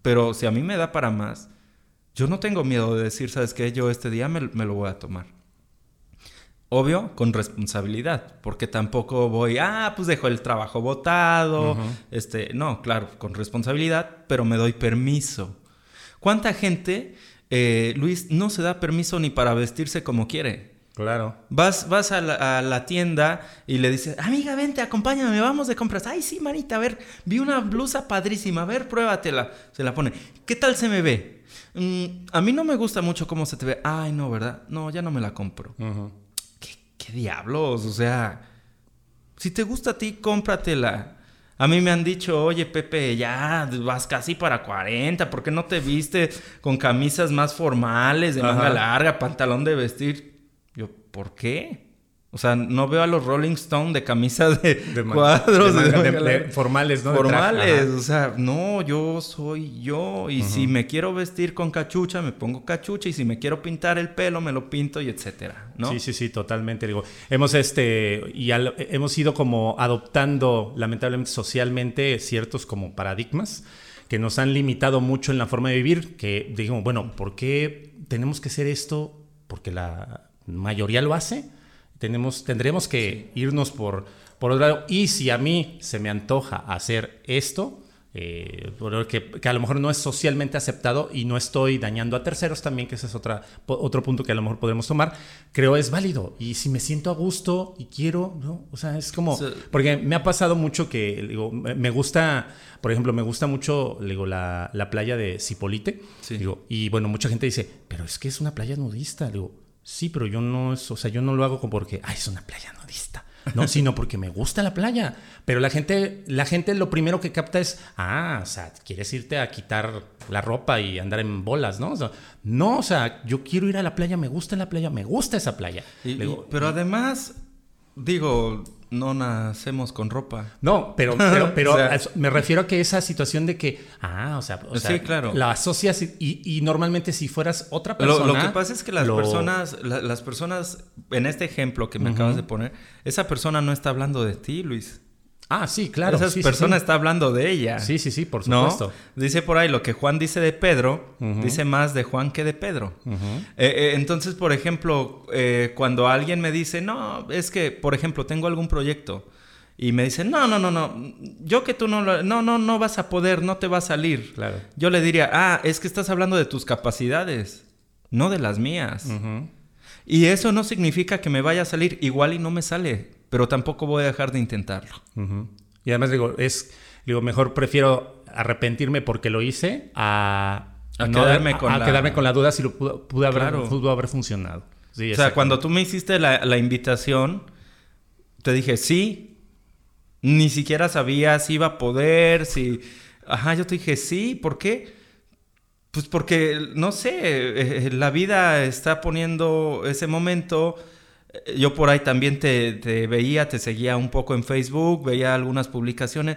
Pero si a mí me da para más, yo no tengo miedo de decir, ¿sabes qué? Yo este día me, lo voy a tomar. Obvio, con responsabilidad, porque tampoco voy, ah, pues dejo el trabajo botado. Este, no, claro, con responsabilidad, pero me doy permiso. ¿Cuánta gente, eh, Luis, no se da permiso ni para vestirse como quiere? Claro. Vas, vas a, la, tienda y le dices, amiga, vente, acompáñame, vamos de compras. Ay, sí, manita, a ver, vi una blusa padrísima, a ver, pruébatela. Se la pone. ¿Qué tal se me ve? Mm, a mí no me gusta mucho cómo se te ve. Ay, no, ¿verdad? No, ya no me la compro. ¿Qué, diablos? O sea, si te gusta a ti, cómpratela. A mí me han dicho, oye Pepe, ya vas casi para 40, ¿por qué no te viste con camisas más formales, de manga larga, pantalón de vestir? ¿Por qué? O sea, no veo a los Rolling Stones de camisas de, cuadros. De formales, ¿no? Formales. O sea, no, yo soy yo. Y si me quiero vestir con cachucha, me pongo cachucha. Y si me quiero pintar el pelo, me lo pinto y etcétera, ¿no? Sí, sí, sí, totalmente. Digo, hemos, este, y hemos ido como adoptando, lamentablemente, socialmente, ciertos como paradigmas que nos han limitado mucho en la forma de vivir. Que digamos, bueno, ¿por qué tenemos que hacer esto? Porque la mayoría lo hace tenemos, tendremos que irnos por, por otro lado. Y si a mí se me antoja hacer esto, eh, que, que, a lo mejor no es socialmente aceptado y no estoy dañando a terceros también, que ese es otra, otro punto que a lo mejor podemos tomar, creo es válido. Y si me siento a gusto y quiero, ¿no? O sea, es como, porque me ha pasado mucho que, digo, me gusta, por ejemplo, me gusta mucho, digo, la, la playa de Cipolite, digo, y bueno, mucha gente dice, pero es que es una playa nudista, digo, Sí, pero yo no, o sea, yo no lo hago porque, ay, es una playa nudista. No, sino porque me gusta la playa. Pero la gente, la gente lo primero que capta es, ah, o sea, quieres irte a quitar la ropa y andar en bolas, ¿no? no, o sea, yo quiero ir a la playa, me gusta la playa, me gusta esa playa. pero además, digo, no nacemos con ropa. No, pero, pero, me refiero a que esa situación de que, ah, o sea, sí, claro. la asocias y, normalmente si fueras otra persona. Lo, lo que pasa es que las personas, las personas, en este ejemplo que me acabas de poner, esa persona no está hablando de ti, Luis. Ah, sí, claro. Esa persona está hablando de ella. Sí, sí, sí, por supuesto. Dice por ahí lo que Juan dice de Pedro, dice más de Juan que de Pedro. Eh, eh, entonces, por ejemplo, eh, cuando alguien me dice, no, es que, por ejemplo, tengo algún proyecto y me dice, no, no, no, no, yo que tú no, no, no, no vas a poder, no te va a salir. Claro. Yo le diría, ah, es que estás hablando de tus capacidades, no de las mías. Y eso no significa que me vaya a salir igual y no me sale pero tampoco voy a dejar de intentarlo. Y además digo, es, digo, mejor prefiero arrepentirme porque lo hice a, quedarme, con la... quedarme con la duda si lo pudo, haber, haber funcionado. o sea, cuando tú me hiciste la, la, invitación, te dije sí. Ni siquiera sabía si iba a poder, si... Ajá, yo te dije sí. ¿Por qué? Pues porque, no sé, eh, la vida está poniendo ese momento yo por ahí también te, veía, te seguía un poco en Facebook, veía algunas publicaciones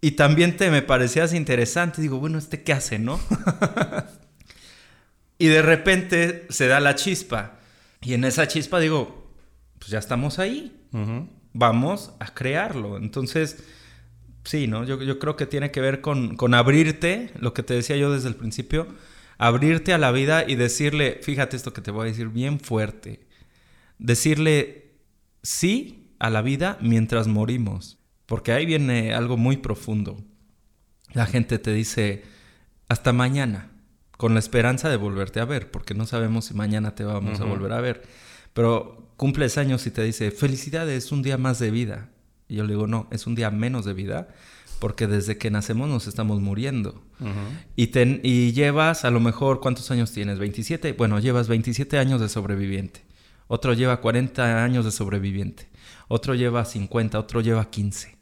y también te me parecías interesante. Digo, bueno, ¿este qué hace, no? y de repente se da la chispa. Y en esa chispa digo, pues ya estamos ahí. Vamos a crearlo. Entonces, sí, ¿no? Yo, yo creo que tiene que ver con, con abrirte, lo que te decía yo desde el principio, abrirte a la vida y decirle, fíjate esto que te voy a decir bien fuerte decirle sí a la vida mientras morimos. Porque ahí viene algo muy profundo. La gente te dice hasta mañana, con la esperanza de volverte a ver, porque no sabemos si mañana te vamos a volver a ver. Pero cumples años y te dice, felicidades, un día más de vida. Y yo le digo, no, es un día menos de vida, porque desde que nacemos nos estamos muriendo. y, y llevas, a lo mejor, ¿cuántos años tienes? ¿27? Bueno, llevas 27 años de sobreviviente otro lleva 40 años de sobreviviente, otro lleva 50, otro lleva 15.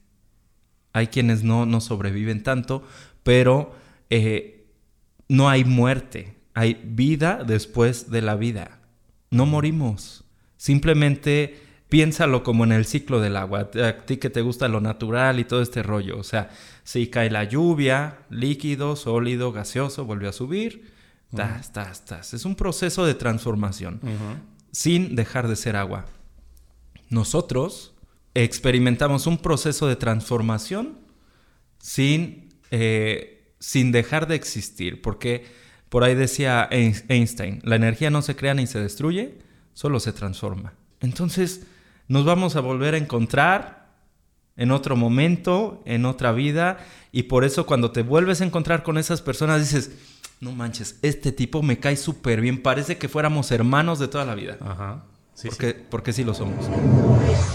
Hay quienes no, no sobreviven tanto, pero eh, no hay muerte. hay vida después de la vida. No morimos. Simplemente piénsalo como en el ciclo del agua. A ti que te gusta lo natural y todo este rollo. O sea, si cae la lluvia, líquido, sólido, gaseoso, vuelve a subir. Tas, tas, tas. Es un proceso de transformación sin dejar de ser agua. Nosotros experimentamos un proceso de transformación sin, eh, sin dejar de existir. Porque por ahí decía Einstein, la energía no se crea ni se destruye, solo se transforma. Entonces, nos vamos a volver a encontrar en otro momento, en otra vida, y por eso cuando te vuelves a encontrar con esas personas dices, no manches, este tipo me cae súper bien, parece que fuéramos hermanos de toda la vida. Ajá. Sí, porque, sí. porque sí lo somos.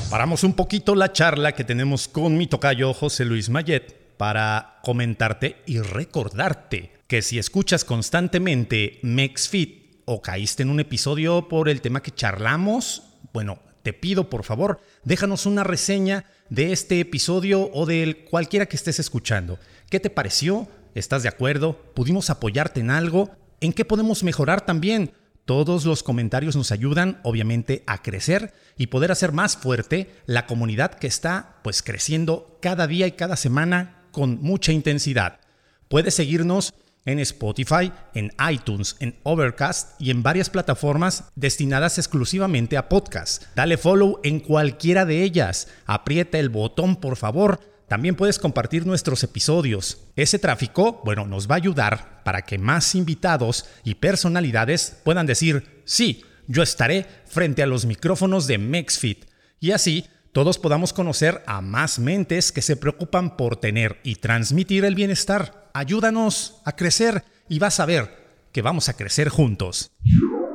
Paramos un poquito la charla que tenemos con mi tocayo José Luis Mayet para comentarte y recordarte que si escuchas constantemente MexFit o caíste en un episodio por el tema que charlamos, bueno, te pido por favor, déjanos una reseña de este episodio o de cualquiera que estés escuchando. ¿Qué te pareció? ¿Estás de acuerdo? ¿Pudimos apoyarte en algo? ¿En qué podemos mejorar también? Todos los comentarios nos ayudan, obviamente, a crecer y poder hacer más fuerte la comunidad que está, pues, creciendo cada día y cada semana con mucha intensidad. Puedes seguirnos en Spotify, en iTunes, en Overcast y en varias plataformas destinadas exclusivamente a podcast. Dale follow en cualquiera de ellas. Aprieta el botón, por favor. También puedes compartir nuestros episodios. Ese tráfico, bueno, nos va a ayudar para que más invitados y personalidades puedan decir, sí, yo estaré frente a los micrófonos de MexFit. Y así todos podamos conocer a más mentes que se preocupan por tener y transmitir el bienestar. Ayúdanos a crecer y vas a ver que vamos a crecer juntos.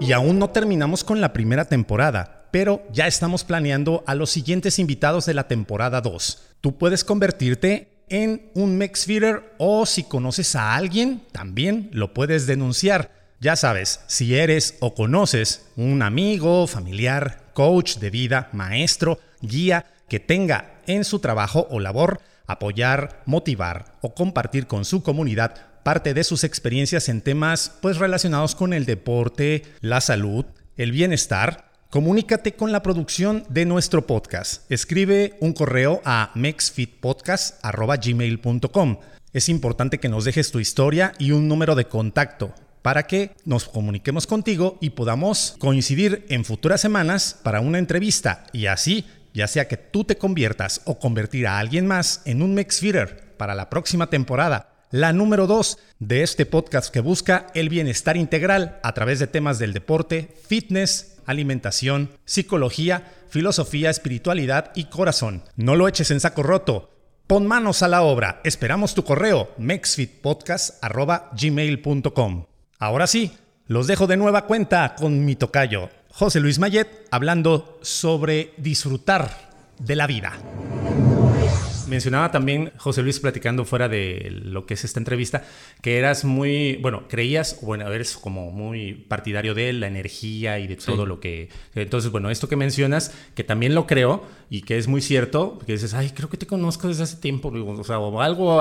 Y aún no terminamos con la primera temporada, pero ya estamos planeando a los siguientes invitados de la temporada 2. Tú puedes convertirte en un MexFeeder o si conoces a alguien, también lo puedes denunciar. Ya sabes, si eres o conoces un amigo, familiar, coach de vida, maestro, guía que tenga en su trabajo o labor apoyar, motivar o compartir con su comunidad parte de sus experiencias en temas pues relacionados con el deporte, la salud, el bienestar, comunícate con la producción de nuestro podcast. Escribe un correo a mexfitpodcast@gmail.com. Es importante que nos dejes tu historia y un número de contacto para que nos comuniquemos contigo y podamos coincidir en futuras semanas para una entrevista y así, ya sea que tú te conviertas o convertir a alguien más en un MexFeeder para la próxima temporada, la número 2 de este podcast que busca el bienestar integral a través de temas del deporte, fitness, alimentación, psicología, filosofía, espiritualidad y corazón. No lo eches en saco roto. Pon manos a la obra. Esperamos tu correo mexfitpodcast.gmail.com. Ahora sí, los dejo de nueva cuenta con mi tocayo, José Luis Mayet, hablando sobre disfrutar de la vida. Mencionaba también José Luis platicando fuera de lo que es esta entrevista, que eras muy, bueno, creías, bueno, eres como muy partidario de la energía y de todo lo que... Entonces, bueno, esto que mencionas, que también lo creo y que es muy cierto, que dices, ay, creo que te conozco desde hace tiempo, o sea, o algo,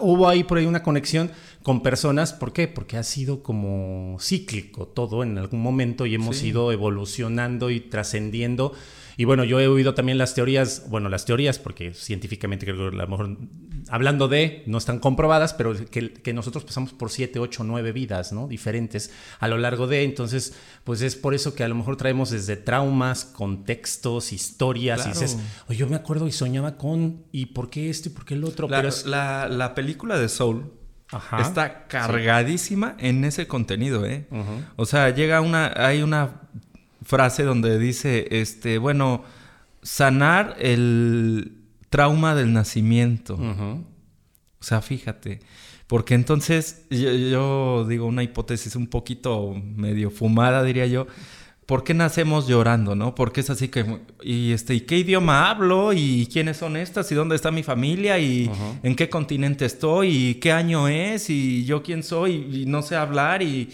hubo ahí por ahí una conexión con personas, ¿por qué? Porque ha sido como cíclico todo en algún momento y hemos ido evolucionando y trascendiendo y bueno, yo he oído también las teorías, bueno, las teorías, porque científicamente creo que a lo mejor, hablando de, no están comprobadas, pero que, nosotros pasamos por siete, ocho, nueve vidas, ¿no? Diferentes a lo largo de, entonces, pues es por eso que a lo mejor traemos desde traumas, contextos, historias, y dices, oye, yo me acuerdo y soñaba con, ¿y por qué esto y por qué el otro? La, pero la, película de Soul, Está cargadísima en ese contenido, ¿eh? O sea, llega una, hay una frase donde dice, este, bueno, sanar el trauma del nacimiento. O sea, fíjate. Porque entonces yo, digo una hipótesis un poquito medio fumada, diría yo. ¿Por qué nacemos llorando, no? Porque es así que, y este, ¿y qué idioma hablo? ¿Y quiénes son estas? ¿Y dónde está mi familia? ¿Y en qué continente estoy? ¿Y qué año es? ¿Y yo quién soy? Y no sé hablar y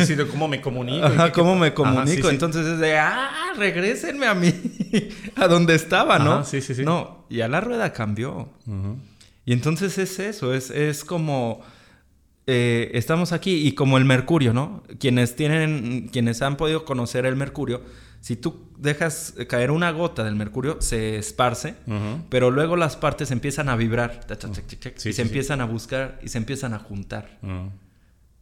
Sí, sí, de cómo me comunico. Ajá, cómo me comunico. Entonces es de, ah, regrésenme a mí, a donde estaba, ¿no? sí, sí, sí. No, ya la rueda cambió. Y entonces es eso, es, es como eh, estamos aquí y como el mercurio, ¿no? Quienes tienen, quienes han podido conocer el mercurio, si tú dejas caer una gota del mercurio, se esparce, pero luego las partes empiezan a vibrar y se empiezan a buscar y se empiezan a juntar.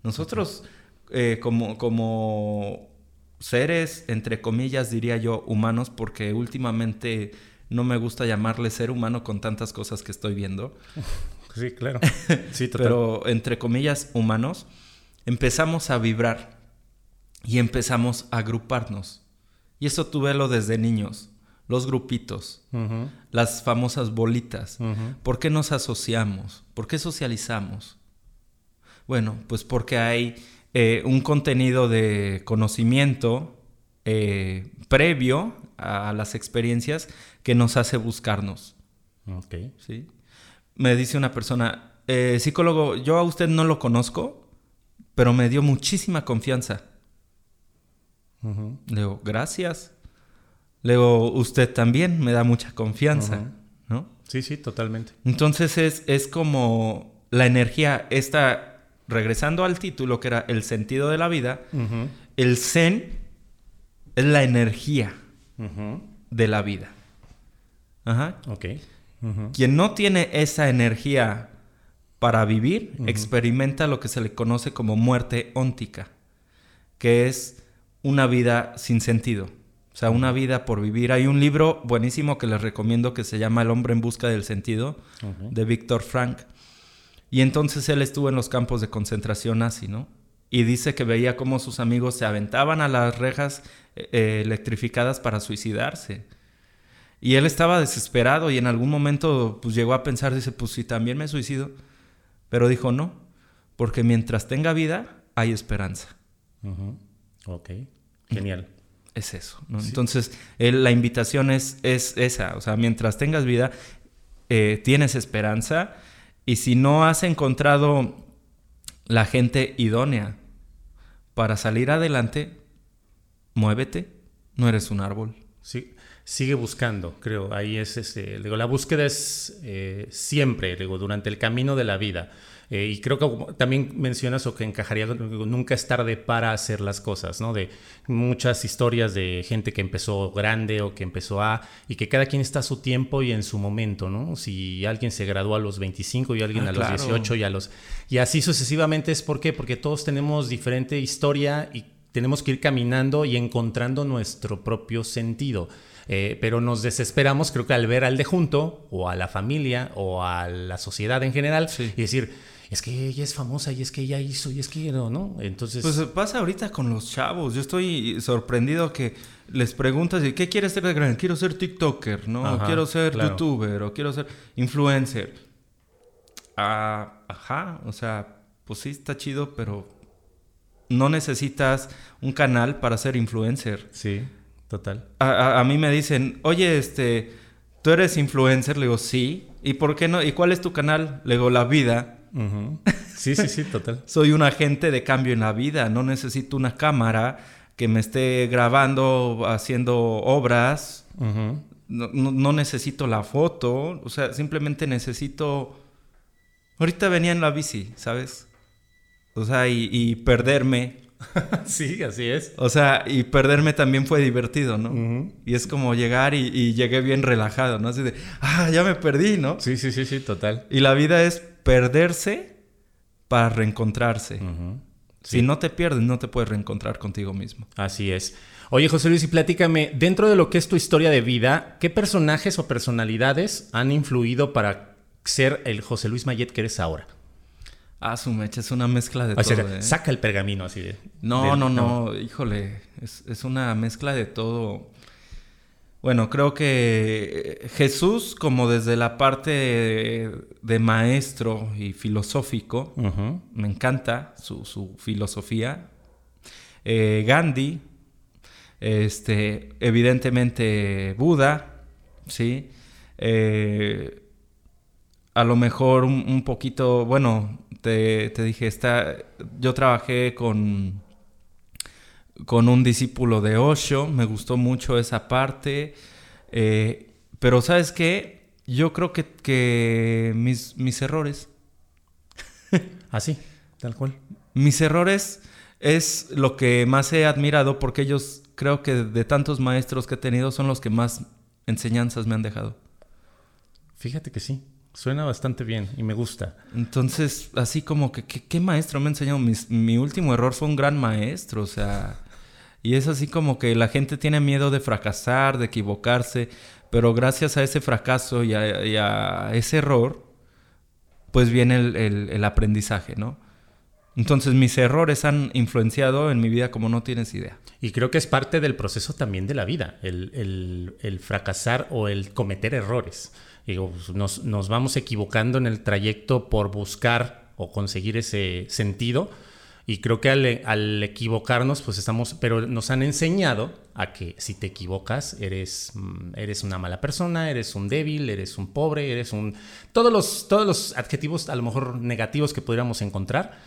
Nosotros, eh, como, como seres, entre comillas, diría yo, humanos, porque últimamente no me gusta llamarle ser humano con tantas cosas que estoy viendo. Sí, claro. Sí, Pero entre comillas, humanos, empezamos a vibrar y empezamos a agruparnos. Y eso tuve lo desde niños. Los grupitos, las famosas bolitas. ¿Por qué nos asociamos? ¿Por qué socializamos? Bueno, pues porque hay eh, un contenido de conocimiento eh, previo a las experiencias que nos hace buscarnos. Ok. ¿Sí? me dice una persona, eh, psicólogo, yo a usted no lo conozco, pero me dio muchísima confianza. Le digo, gracias. Le digo, usted también me da mucha confianza, ¿no? Sí, sí, totalmente. Entonces es, es como la energía, está regresando al título que era el sentido de la vida, el zen es la energía de la vida. Ajá. Ok. Quien no tiene esa energía para vivir, experimenta lo que se le conoce como muerte óntica, que es una vida sin sentido. O sea, una vida por vivir. Hay un libro buenísimo que les recomiendo que se llama El hombre en busca del sentido, de Víctor Frank. Y entonces él estuvo en los campos de concentración nazi, ¿no? Y dice que veía cómo sus amigos se aventaban a las rejas eh, electrificadas para suicidarse. Y él estaba desesperado y en algún momento pues llegó a pensar, dice, pues si también me suicido. Pero dijo, no, porque mientras tenga vida hay esperanza. Ok, genial. Es eso, ¿no? Entonces, la invitación es, es esa, o sea, mientras tengas vida, eh, tienes esperanza y si no has encontrado la gente idónea para salir adelante, muévete, no eres un árbol. Sí, sigue buscando, creo. Ahí es, ese, digo, la búsqueda es eh, siempre, digo, durante el camino de la vida. Eh, y creo que también mencionas o que encajaría, nunca es tarde para hacer las cosas, ¿no? De muchas historias de gente que empezó grande o que empezó a, y que cada quien está a su tiempo y en su momento, ¿no? Si alguien se graduó a los 25 y alguien ah, a los 18 y a los... Y así sucesivamente es, ¿por qué? Porque todos tenemos diferente historia y tenemos que ir caminando y encontrando nuestro propio sentido. Eh, pero nos desesperamos, creo que al ver al de junto, o a la familia, o a la sociedad en general, y decir, es que ella es famosa, y es que ella hizo, y es que no, ¿no? Entonces. Pues pasa ahorita con los chavos. Yo estoy sorprendido que les preguntas, ¿qué quieres ser de grande? Quiero ser TikToker, ¿no? quiero ser YouTuber, o quiero ser influencer. Ah, ajá, o sea, pues sí está chido, pero no necesitas un canal para ser influencer. Sí. Total. A, mí me dicen, oye, este, ¿tú eres influencer? Le digo, sí. ¿Y por qué no? ¿Y cuál es tu canal? Le digo, La Vida. Sí, sí, sí, total. Soy un agente de cambio en la vida. No necesito una cámara que me esté grabando, haciendo obras. no, necesito la foto. O sea, simplemente necesito... Ahorita venía en la bici, ¿sabes? O sea, y perderme sí, así es. O sea, y perderme también fue divertido, ¿no? Y es como llegar y, llegué bien relajado, ¿no? Así de, ah, ya me perdí, ¿no? Sí, sí, sí, sí, total. Y la vida es perderse para reencontrarse. Si no te pierdes, no te puedes reencontrar contigo mismo. Así es. Oye, José Luis, y platícame, dentro de lo que es tu historia de vida, ¿qué personajes o personalidades han influido para ser el José Luis Mayet que eres ahora? Ah, su mecha es una mezcla de todo. ¿eh? Saca el pergamino así de. No, no, no, híjole. Es, una mezcla de todo. Bueno, creo que Jesús, como desde la parte de, maestro y filosófico, me encanta su, filosofía. Eh, Gandhi, este, evidentemente Buda, ¿sí? Eh, a lo mejor un, poquito, bueno, te, dije, está, yo trabajé con, con un discípulo de Osho, me gustó mucho esa parte, eh, pero ¿sabes qué? Yo creo que, que mis, mis errores. Así. tal cual. Mis errores es lo que más he admirado porque ellos creo que de tantos maestros que he tenido son los que más enseñanzas me han dejado. Fíjate que sí. Suena bastante bien y me gusta. Entonces, así como que, ¿qué, maestro me ha enseñado? mi último error fue un gran maestro, o sea... Y es así como que la gente tiene miedo de fracasar, de equivocarse, pero gracias a ese fracaso y a, ese error, pues viene el, aprendizaje, ¿no? Entonces mis errores han influenciado en mi vida como no tienes idea. Y creo que es parte del proceso también de la vida, el, fracasar o el cometer errores. Digo, pues, nos, nos vamos equivocando en el trayecto por buscar o conseguir ese sentido y creo que al, equivocarnos, pues estamos, pero nos han enseñado a que si te equivocas, eres, mm, eres una mala persona, eres un débil, eres un pobre, eres un... Todos los, todos los adjetivos a lo mejor negativos que pudiéramos encontrar,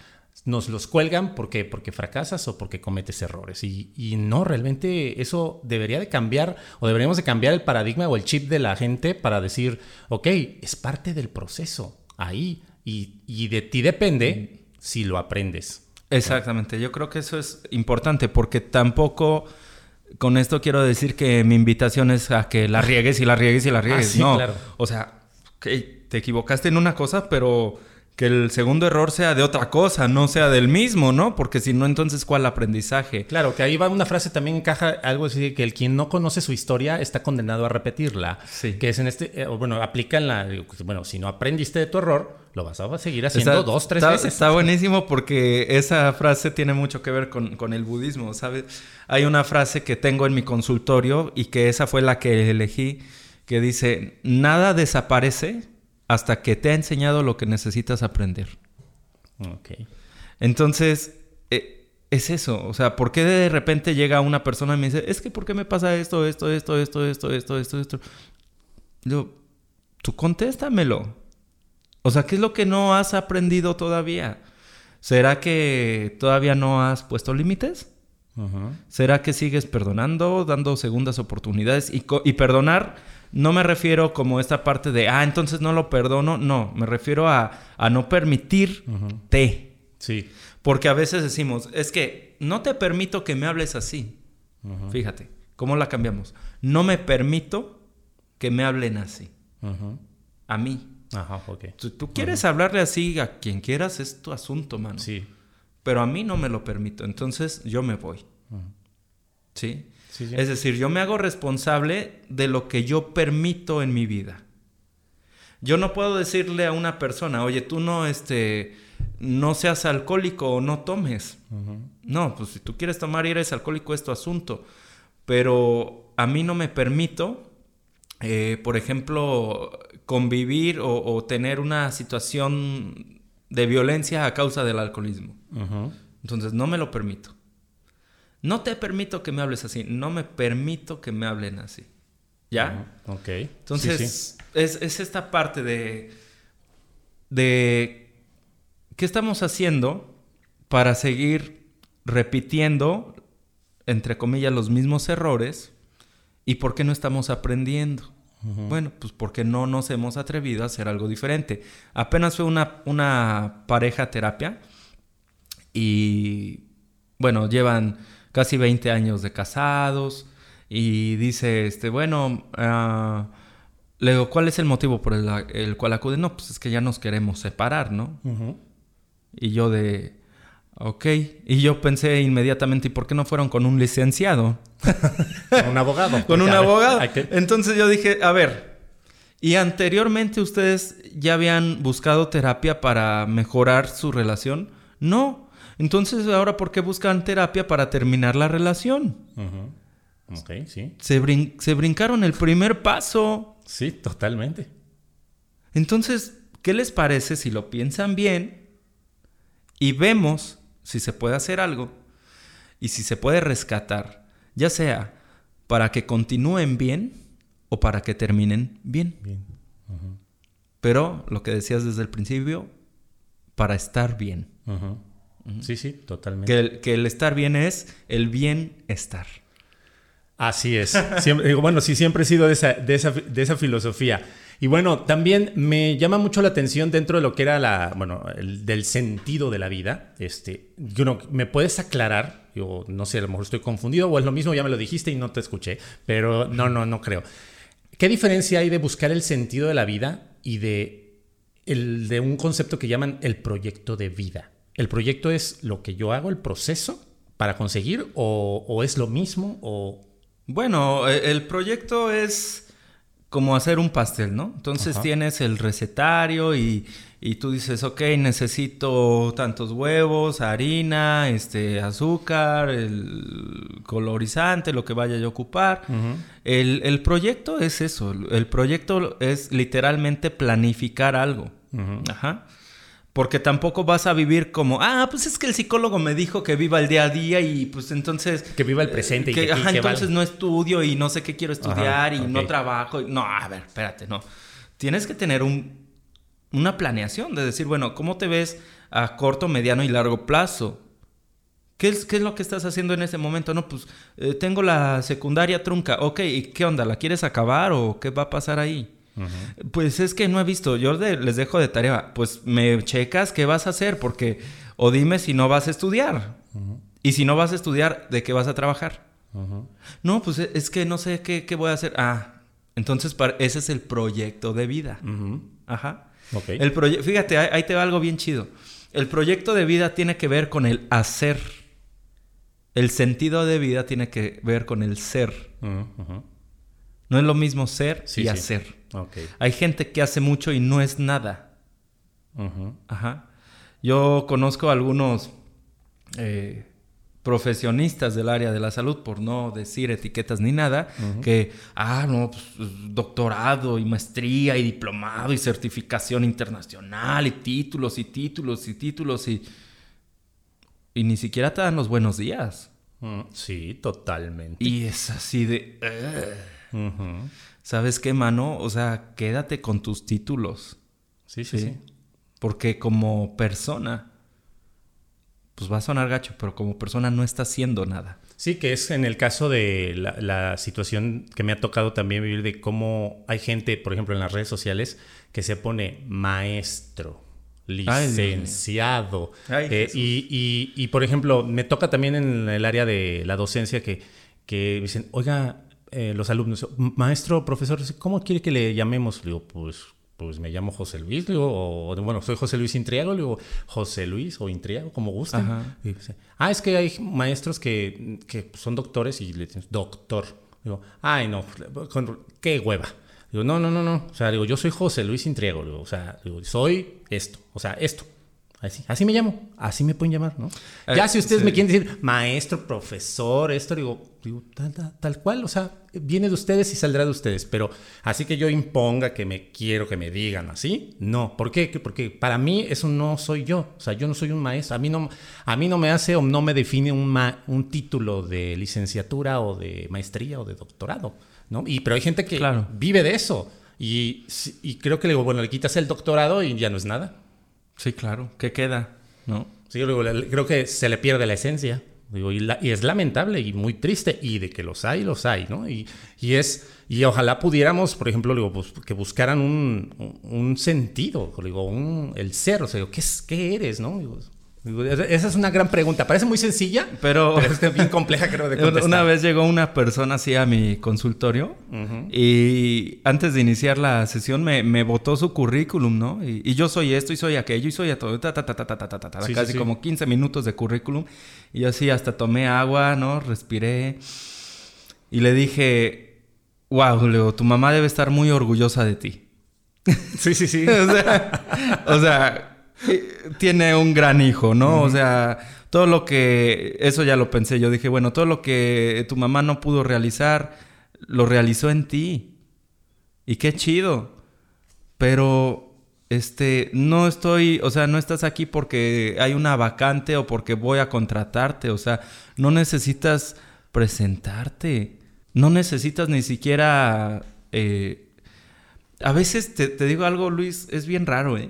nos los cuelgan porque, porque fracasas o porque cometes errores. Y, y, no, realmente eso debería de cambiar o deberíamos de cambiar el paradigma o el chip de la gente para decir, ok, es parte del proceso ahí y, y de ti depende si lo aprendes. Exactamente, yo creo que eso es importante porque tampoco con esto quiero decir que mi invitación es a que la riegues y la riegues y la riegues. Ah, no, claro. o sea, te equivocaste en una cosa, pero que el segundo error sea de otra cosa, no sea del mismo, ¿no? Porque si no, entonces, ¿cuál aprendizaje? Claro, que ahí va una frase también encaja algo así, que el quien no conoce su historia está condenado a repetirla. Sí. Que es en este, eh, bueno, aplica en la, bueno, si no aprendiste de tu error, lo vas a seguir haciendo dos, tres veces. Está buenísimo porque esa frase tiene mucho que ver con, con el budismo, ¿sabes? Hay una frase que tengo en mi consultorio y que esa fue la que elegí, que dice, nada desaparece hasta que te ha enseñado lo que necesitas aprender. Ok. Entonces, eh, es eso. O sea, ¿por qué de repente llega una persona y me dice, es que ¿por qué me pasa esto, esto, esto, esto, esto, esto, esto, esto? Yo, tú contéstamelo. O sea, ¿qué es lo que no has aprendido todavía? ¿Será que todavía no has puesto límites? ¿Será que sigues perdonando, dando segundas oportunidades? Y, y perdonar no me refiero como esta parte de, ah, entonces no lo perdono. No, me refiero a, no permitirte. Sí. Porque a veces decimos, es que no te permito que me hables así. Fíjate, ¿cómo la cambiamos? No me permito que me hablen así. A mí. Ajá, ok. Tú, quieres hablarle así a quien quieras, es tu asunto, mano. Sí. Pero a mí no me lo permito. Entonces yo me voy. ¿Sí? Es decir, yo me hago responsable de lo que yo permito en mi vida. Yo no puedo decirle a una persona, oye, tú no, este, no seas alcohólico o no tomes. No, pues si tú quieres tomar y eres alcohólico es tu asunto. Pero a mí no me permito, eh, por ejemplo, convivir o, tener una situación de violencia a causa del alcoholismo. Entonces no me lo permito. No te permito que me hables así. No me permito que me hablen así. ¿Ya? Ok. Entonces, Es, esta parte de. de. ¿Qué estamos haciendo para seguir repitiendo, entre comillas, los mismos errores? ¿Y por qué no estamos aprendiendo? Bueno, pues porque no nos hemos atrevido a hacer algo diferente. Apenas fue una, una pareja terapia y, bueno, llevan casi 20 años de casados y dice, este, bueno, uh, le digo, ¿cuál es el motivo por el, cual acude? No, pues es que ya nos queremos separar, ¿no? Y yo de, ok, y yo pensé inmediatamente, ¿y por qué no fueron con un licenciado? con un abogado. con un abogado. Entonces yo dije, a ver, ¿y anteriormente ustedes ya habían buscado terapia para mejorar su relación? No, entonces, ahora, ¿por qué buscan terapia para terminar la relación? Ok, sí. Se, brincaron el primer paso. Sí, totalmente. Entonces, ¿qué les parece si lo piensan bien y vemos si se puede hacer algo y si se puede rescatar, ya sea para que continúen bien o para que terminen bien? bien. Pero lo que decías desde el principio, para estar bien. Sí, sí, totalmente. Que el, estar bien es el bienestar. Así es. bueno, sí, siempre he sido de esa, de esa, filosofía. Y bueno, también me llama mucho la atención dentro de lo que era la, bueno, el, del sentido de la vida. Este, yo no, ¿me puedes aclarar? Yo no sé, a lo mejor estoy confundido o es lo mismo, ya me lo dijiste y no te escuché, pero no, no, no creo. ¿Qué diferencia hay de buscar el sentido de la vida y de, el, de un concepto que llaman el proyecto de vida? ¿El proyecto es lo que yo hago, el proceso para conseguir o, o es lo mismo o... Bueno, e, el proyecto es como hacer un pastel, ¿no? Entonces tienes el recetario y, y, tú dices, ok, necesito tantos huevos, harina, este, azúcar, el colorizante, lo que vaya a ocupar. el, el, proyecto es eso, el proyecto es literalmente planificar algo. Ajá. Porque tampoco vas a vivir como, ah, pues es que el psicólogo me dijo que viva el día a día y pues entonces... Que viva el presente. y que, ajá, entonces no estudio y no sé qué quiero estudiar y no trabajo. No, a ver, espérate, no. Tienes que tener un, una planeación de decir, bueno, ¿cómo te ves a corto, mediano y largo plazo? ¿Qué es, ¿Qué es, lo que estás haciendo en ese momento? No, pues eh, tengo la secundaria trunca. Ok, ¿y qué onda? ¿La quieres acabar o qué va a pasar ahí? Pues es que no he visto, yo les dejo de tarea, pues me checas qué vas a hacer, porque o dime si no vas a estudiar. Y si no vas a estudiar, ¿de qué vas a trabajar? No, pues es que no sé qué, qué, voy a hacer. Ah, entonces ese es el proyecto de vida. Ajá. El Fíjate, ahí, te va algo bien chido. El proyecto de vida tiene que ver con el hacer. El sentido de vida tiene que ver con el ser. No es lo mismo ser y hacer. Hay gente que hace mucho y no es nada. Ajá. Yo conozco algunos eh, profesionistas del área de la salud, por no decir etiquetas ni nada, que, ah, no, pues, doctorado y maestría y diplomado y certificación internacional y títulos y títulos y títulos y... Y ni siquiera te dan los buenos días. Mm, sí, totalmente. Y es así de... ¿Sabes qué, mano? O sea, quédate con tus títulos. Sí, sí, sí, Porque como persona, pues va a sonar gacho, pero como persona no está haciendo nada. Sí, que es en el caso de la, situación que me ha tocado también vivir de cómo hay gente, por ejemplo, en las redes sociales, que se pone maestro, licenciado. Eh, y, y, por ejemplo, me toca también en el área de la docencia que, que dicen, oiga, eh, los alumnos, maestro, profesor, ¿cómo quiere que le llamemos? Le digo, pues, pues me llamo José Luis, digo, o bueno, soy José Luis Intriago, le digo, José Luis o Intriago, como gusten. ah, es que hay maestros que, que son doctores y le dicen, doctor. Digo, ay, no, qué hueva. Digo, no, no, no, no. O sea, digo, yo soy José Luis Intriago, digo, o sea, digo, soy esto, o sea, esto. Así, así me llamo, así me pueden llamar, ¿no? Eh, ya si ustedes me quieren decir maestro, profesor, esto, digo, digo tal, cual, o sea, viene de ustedes y saldrá de ustedes, pero así que yo imponga que me quiero que me digan así, no, ¿por qué? Porque para mí eso no soy yo, o sea, yo no soy un maestro, a mí no, a mí no me hace o no me define un, un título de licenciatura o de maestría o de doctorado, ¿no? Y, pero hay gente que vive de eso y, y creo que le digo, bueno, le quitas el doctorado y ya no es nada. Sí, claro. ¿Qué queda? ¿No? Sí, creo que se le pierde la esencia. Digo, y, es lamentable y muy triste. Y de que los hay, los hay, ¿no? Y, y es. Y ojalá pudiéramos, por ejemplo, digo, pues, que buscaran un, un sentido, digo, un, el ser, o sea, ¿qué, es, qué eres, no? Esa es una gran pregunta. Parece muy sencilla, pero, es bien compleja, creo, de contestar. Una vez llegó una persona así a mi consultorio y antes de iniciar la sesión me, me botó su currículum, ¿no? Y, yo soy esto y soy aquello y soy a todo, ta, ta, ta, ta, ta, ta, ta, casi como 15 minutos de currículum. Y yo así hasta tomé agua, ¿no? Respiré y le dije, wow, Leo, tu mamá debe estar muy orgullosa de ti. Sí, sí, sí. o sea, o sea tiene un gran hijo, ¿no? O sea, todo lo que, eso ya lo pensé, yo dije, bueno, todo lo que tu mamá no pudo realizar, lo realizó en ti. Y qué chido. Pero, este, no estoy, o sea, no estás aquí porque hay una vacante o porque voy a contratarte, o sea, no necesitas presentarte, no necesitas ni siquiera... Eh, a veces te, te digo algo, Luis, es bien raro, ¿eh?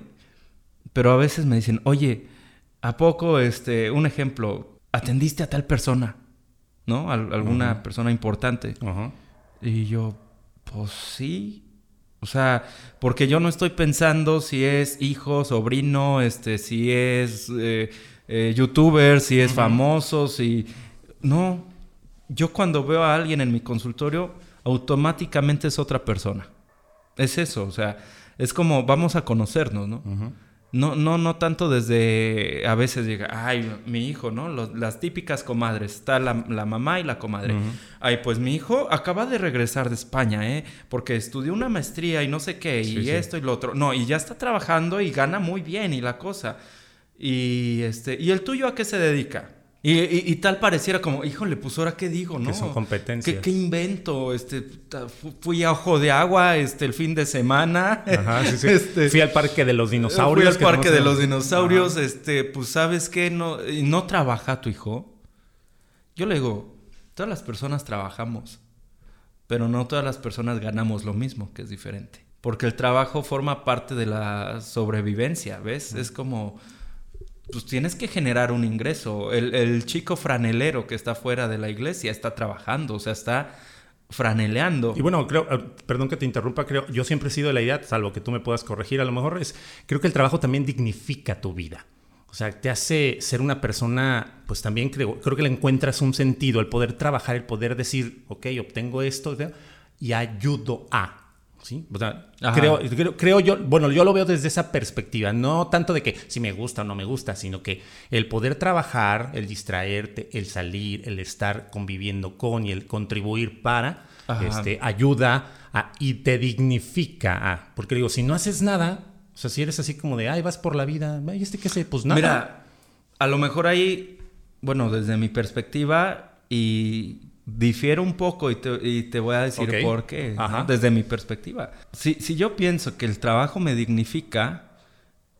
Pero a veces me dicen, oye, ¿a poco, este, un ejemplo, atendiste a tal persona? ¿No? alguna persona importante. Y yo, pues sí. O sea, porque yo no estoy pensando si es hijo, sobrino, este, si es eh, eh, youtuber, si es famoso, si... No, yo cuando veo a alguien en mi consultorio, automáticamente es otra persona. Es eso, o sea, es como vamos a conocernos, ¿no? No, no, no tanto desde a veces llega, ay, mi hijo, ¿no? las típicas comadres, está la, mamá y la comadre. Ay, pues mi hijo acaba de regresar de España, ¿eh? Porque estudió una maestría y no sé qué, y esto y lo otro. No, y ya está trabajando y gana muy bien y la cosa. Y este, ¿y el tuyo a qué se dedica? Y, tal pareciera como, híjole, pues ahora qué digo, ¿no? Que son competencias. ¿Qué, invento? Este, fui a Ojo de Agua este, el fin de semana. Ajá, sí, sí. Este, fui al Parque de los Dinosaurios. Fui al Parque de los Dinosaurios. Este, pues, ¿sabes qué? No, ¿No trabaja tu hijo? Yo le digo, todas las personas trabajamos, pero no todas las personas ganamos lo mismo, que es diferente. Porque el trabajo forma parte de la sobrevivencia, ¿ves? Es como pues tienes que generar un ingreso. El, chico franelero que está fuera de la iglesia está trabajando, o sea, está franeleando. Y bueno, creo, eh, perdón que te interrumpa, creo, yo siempre he sido de la idea, salvo que tú me puedas corregir, a lo mejor es, creo que el trabajo también dignifica tu vida. O sea, te hace ser una persona, pues también creo, creo que le encuentras un sentido, el poder trabajar, el poder decir, ok, obtengo esto y ayudo a. ¿sí? O sea, creo, creo, yo, bueno, yo lo veo desde esa perspectiva, no tanto de que si me gusta o no me gusta, sino que el poder trabajar, el distraerte, el salir, el estar conviviendo con y el contribuir para, este, ayuda y te dignifica a, porque digo, si no haces nada, o sea, si eres así como de, ay, vas por la vida, ay, este qué sé, pues nada. Mira, a lo mejor ahí, bueno, desde mi perspectiva y difiere un poco y te, voy a decir por qué, desde mi perspectiva. Si, si yo pienso que el trabajo me dignifica,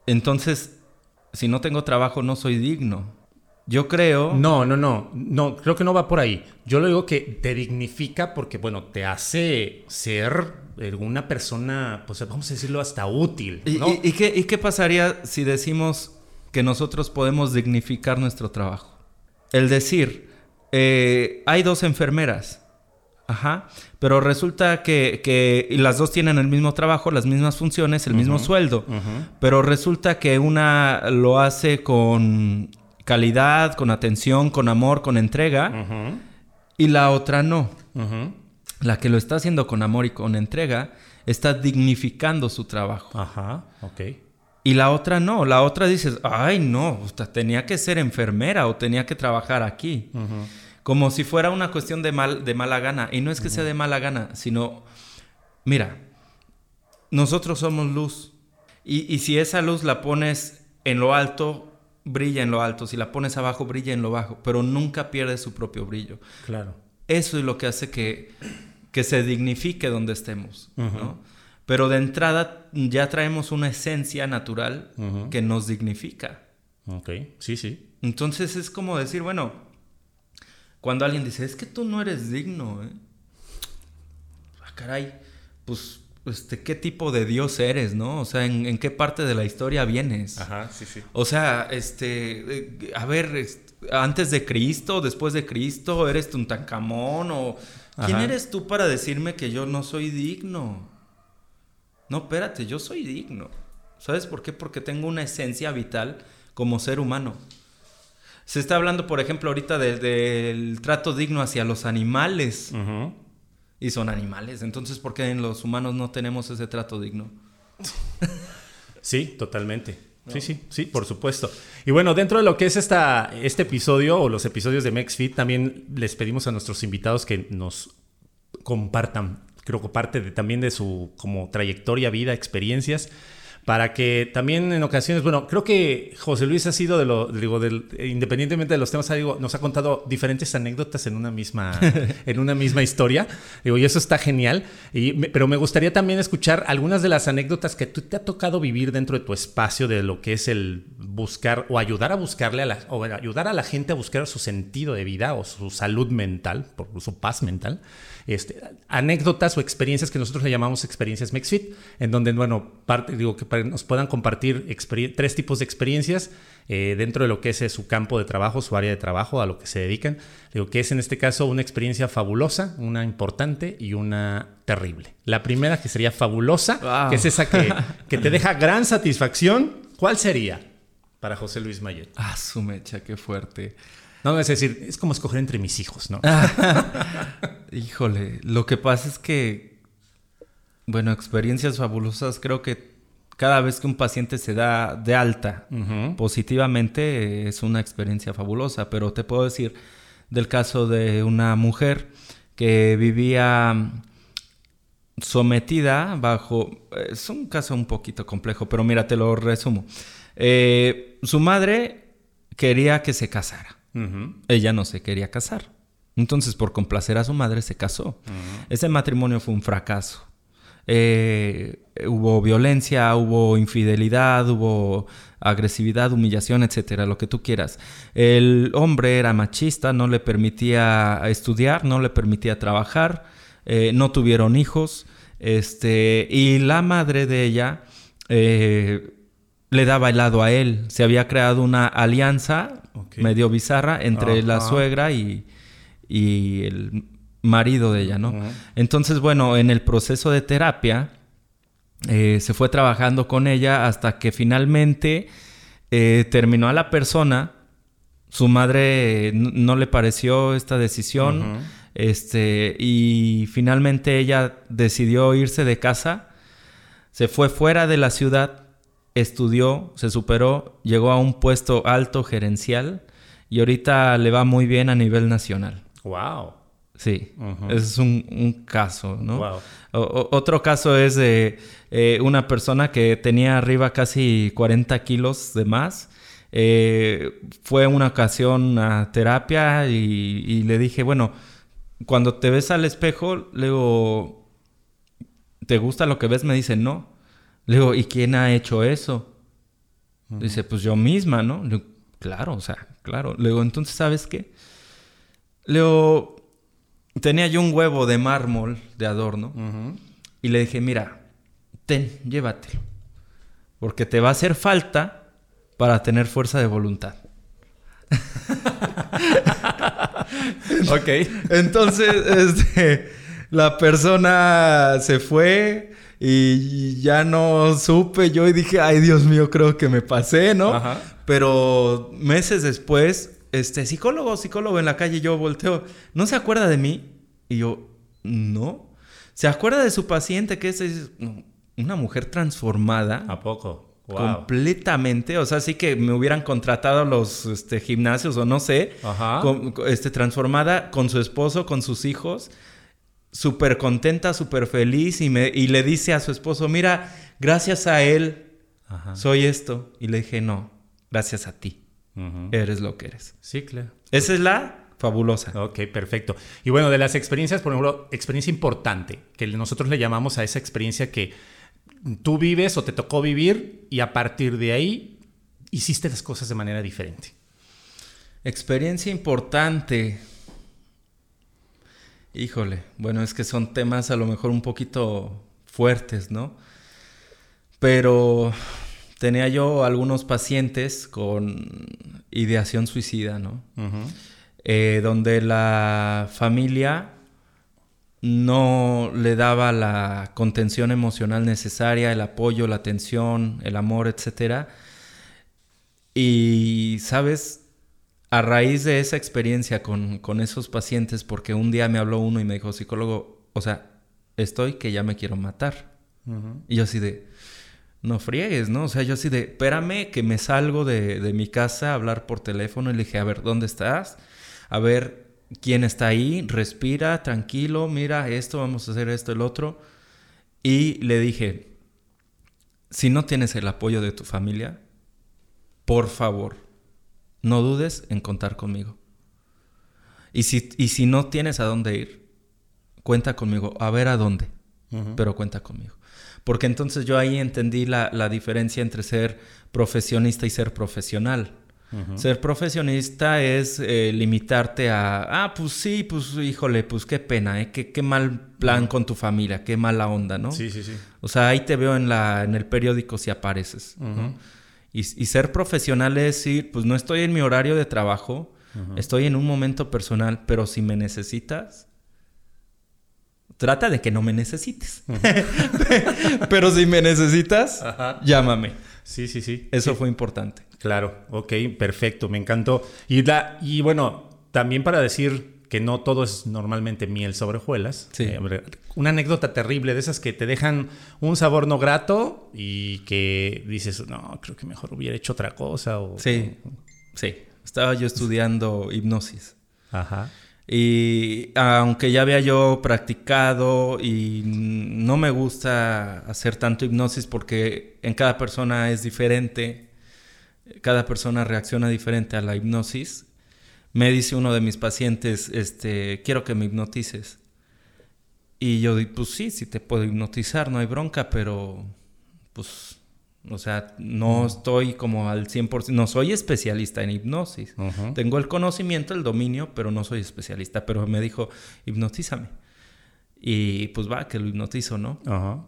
entonces si no tengo trabajo no soy digno. Yo creo... No, no, no, no, creo que no va por ahí. Yo lo digo que te dignifica porque, bueno, te hace ser una persona, pues vamos a decirlo, hasta útil. ¿Y, qué, ¿Y qué pasaría si decimos que nosotros podemos dignificar nuestro trabajo? El decir, eh, hay dos enfermeras. Ajá. Pero resulta que, las dos tienen el mismo trabajo, las mismas funciones, el mismo sueldo. Pero resulta que una lo hace con calidad, con atención, con amor, con entrega. Y la otra no. La que lo está haciendo con amor y con entrega está dignificando su trabajo. Ajá, ok. Y la otra no, la otra dices, ay no, tenía que ser enfermera o tenía que trabajar aquí. Como si fuera una cuestión de, mal, de mala gana. Y no es que sea de mala gana, sino, mira, nosotros somos luz. Y, y, si esa luz la pones en lo alto, brilla en lo alto. Si la pones abajo, brilla en lo bajo. Pero nunca pierde su propio brillo. Claro. Eso es lo que hace que, que se dignifique donde estemos. ¿no? Pero de entrada ya traemos una esencia natural que nos dignifica. Ok, sí, sí. Entonces es como decir, bueno, cuando alguien dice, es que tú no eres digno, ¿eh? Ah, caray, pues, este, ¿qué tipo de Dios eres, no? O sea, ¿en, qué parte de la historia vienes? Ajá, sí, sí. O sea, este, eh, a ver, antes de Cristo, después de Cristo, ¿eres Tutankamón o... ¿Quién eres tú para decirme que yo no soy digno? No, espérate, yo soy digno. ¿Sabes por qué? Porque tengo una esencia vital como ser humano. Se está hablando, por ejemplo, ahorita del trato digno hacia los animales. Y son animales. Entonces, ¿por qué en los humanos no tenemos ese trato digno? sí, totalmente. Sí, sí, sí, por supuesto. Y bueno, dentro de lo que es esta, este episodio o los episodios de MexFit, también les pedimos a nuestros invitados que nos compartan creo que parte de, también de su como trayectoria, vida, experiencias, para que también en ocasiones, bueno, creo que José Luis ha sido de lo, digo, del, independientemente de los temas, digo, nos ha contado diferentes anécdotas en una misma, en una misma historia, digo, y eso está genial, y, pero me gustaría también escuchar algunas de las anécdotas que tú te ha tocado vivir dentro de tu espacio de lo que es el buscar o ayudar a buscarle a la, o ayudar a la gente a buscar su sentido de vida o su salud mental, por su paz mental. Este, anécdotas o experiencias que nosotros le llamamos experiencias MexFit, en donde, bueno, parte, digo que nos puedan compartir tres tipos de experiencias eh, dentro de lo que es eh, su campo de trabajo, su área de trabajo, a lo que se dedican. Digo que es en este caso una experiencia fabulosa, una importante y una terrible. La primera que sería fabulosa, que es esa que, que te deja gran satisfacción, ¿cuál sería para José Luis Mayet? Ah, su mecha, qué fuerte. No, es decir, es como escoger entre mis hijos, ¿no? Híjole, lo que pasa es que, bueno, experiencias fabulosas, creo que cada vez que un paciente se da de alta positivamente es una experiencia fabulosa, pero te puedo decir del caso de una mujer que vivía sometida bajo... Es un caso un poquito complejo, pero mira, te lo resumo. Eh, su madre quería que se casara. Ella no se quería casar. Entonces, por complacer a su madre, se casó. Ese matrimonio fue un fracaso. Eh, hubo violencia, hubo infidelidad, hubo agresividad, humillación, etcétera, lo que tú quieras. El hombre era machista, no le permitía estudiar, no le permitía trabajar, eh, no tuvieron hijos, este, y la madre de ella eh, le daba helado a él. Se había creado una alianza medio bizarra entre la suegra y, el marido de ella, ¿no? Entonces, bueno, en el proceso de terapia eh, se fue trabajando con ella hasta que finalmente eh, terminó a la persona. Su madre no le pareció esta decisión. Este, y finalmente ella decidió irse de casa. Se fue fuera de la ciudad estudió, se superó, llegó a un puesto alto gerencial y ahorita le va muy bien a nivel nacional. ¡Wow! Sí, ese es un, caso, ¿no? Wow. otro caso es de eh, una persona que tenía arriba casi 40 kilos de más. Eh, fue una ocasión a terapia y, y, le dije, bueno, cuando te ves al espejo, le digo, ¿te gusta lo que ves? Me dice, no. Le digo, ¿y quién ha hecho eso? Dice, pues yo misma, ¿no? Le digo, claro, o sea, claro. Le digo, entonces, ¿sabes qué? Le digo, tenía yo un huevo de mármol de adorno y le dije, mira, ten, llévatelo. Porque te va a hacer falta para tener fuerza de voluntad. ok. Entonces, este, la persona se fue y ya no supe yo y dije, ay Dios mío, creo que me pasé, ¿no? Pero meses después, este psicólogo, psicólogo en la calle, yo volteo, ¿no se acuerda de mí? Y yo, no. ¿Se acuerda de su paciente que es una mujer transformada? ¿A poco? Completamente, o sea, sí que me hubieran contratado los este, gimnasios o no sé, Ajá. este, transformada con su esposo, con sus hijos, súper contenta, súper feliz y, me, y le dice a su esposo, mira, gracias a él soy esto. Y le dije, no, gracias a ti. Eres lo que eres. Sí, claro. Esa es la fabulosa. Ok, perfecto. Y bueno, de las experiencias, por ejemplo, experiencia importante, que nosotros le llamamos a esa experiencia que tú vives o te tocó vivir y a partir de ahí hiciste las cosas de manera diferente. Experiencia importante. Híjole, bueno, es que son temas a lo mejor un poquito fuertes, ¿no? Pero tenía yo algunos pacientes con ideación suicida, ¿no? Eh, donde la familia no le daba la contención emocional necesaria, el apoyo, la atención, el amor, etc. Y, ¿sabes? A raíz de esa experiencia con, esos pacientes, porque un día me habló uno y me dijo, psicólogo, o sea, estoy que ya me quiero matar. Y yo así de, no friegues, ¿no? O sea, yo así de, espérame que me salgo de, de, mi casa a hablar por teléfono y le dije, a ver, ¿dónde estás? A ver, ¿quién está ahí? Respira, tranquilo, mira esto, vamos a hacer esto, el otro. Y le dije, si no tienes el apoyo de tu familia, por favor, no dudes en contar conmigo. Y si, y si no tienes a dónde ir, cuenta conmigo, a ver a dónde, pero cuenta conmigo. Porque entonces yo ahí entendí la, diferencia entre ser profesionista y ser profesional. Ser profesionista es eh, limitarte a, ah, pues sí, pues híjole, pues qué pena, ¿eh? qué, qué mal plan con tu familia, qué mala onda, ¿no? Sí, sí, sí. O sea, ahí te veo en, la, en el periódico si apareces. ¿no? Y, y, ser profesional es decir, pues no estoy en mi horario de trabajo, estoy en un momento personal, pero si me necesitas, trata de que no me necesites. pero si me necesitas, llámame. Sí, sí, sí. Eso Sí. fue importante. Claro, ok, perfecto, me encantó. Y, la, y bueno, también para decir que no todo es normalmente miel sobre hojuelas. Sí. Eh, una anécdota terrible de esas que te dejan un sabor no grato y que dices, no, creo que mejor hubiera hecho otra cosa. O, Sí, sí. Estaba yo estudiando hipnosis. Ajá. Y aunque ya había yo practicado y no me gusta hacer tanto hipnosis porque en cada persona es diferente, cada persona reacciona diferente a la hipnosis, me dice uno de mis pacientes, este, quiero que me hipnotices. Y yo digo, pues sí, sí te puedo hipnotizar, no hay bronca, pero pues, o sea, no estoy como al 100%, no soy especialista en hipnosis. Tengo el conocimiento, el dominio, pero no soy especialista. Pero me dijo, hipnotízame. Y pues va, que lo hipnotizo, ¿no? Ajá.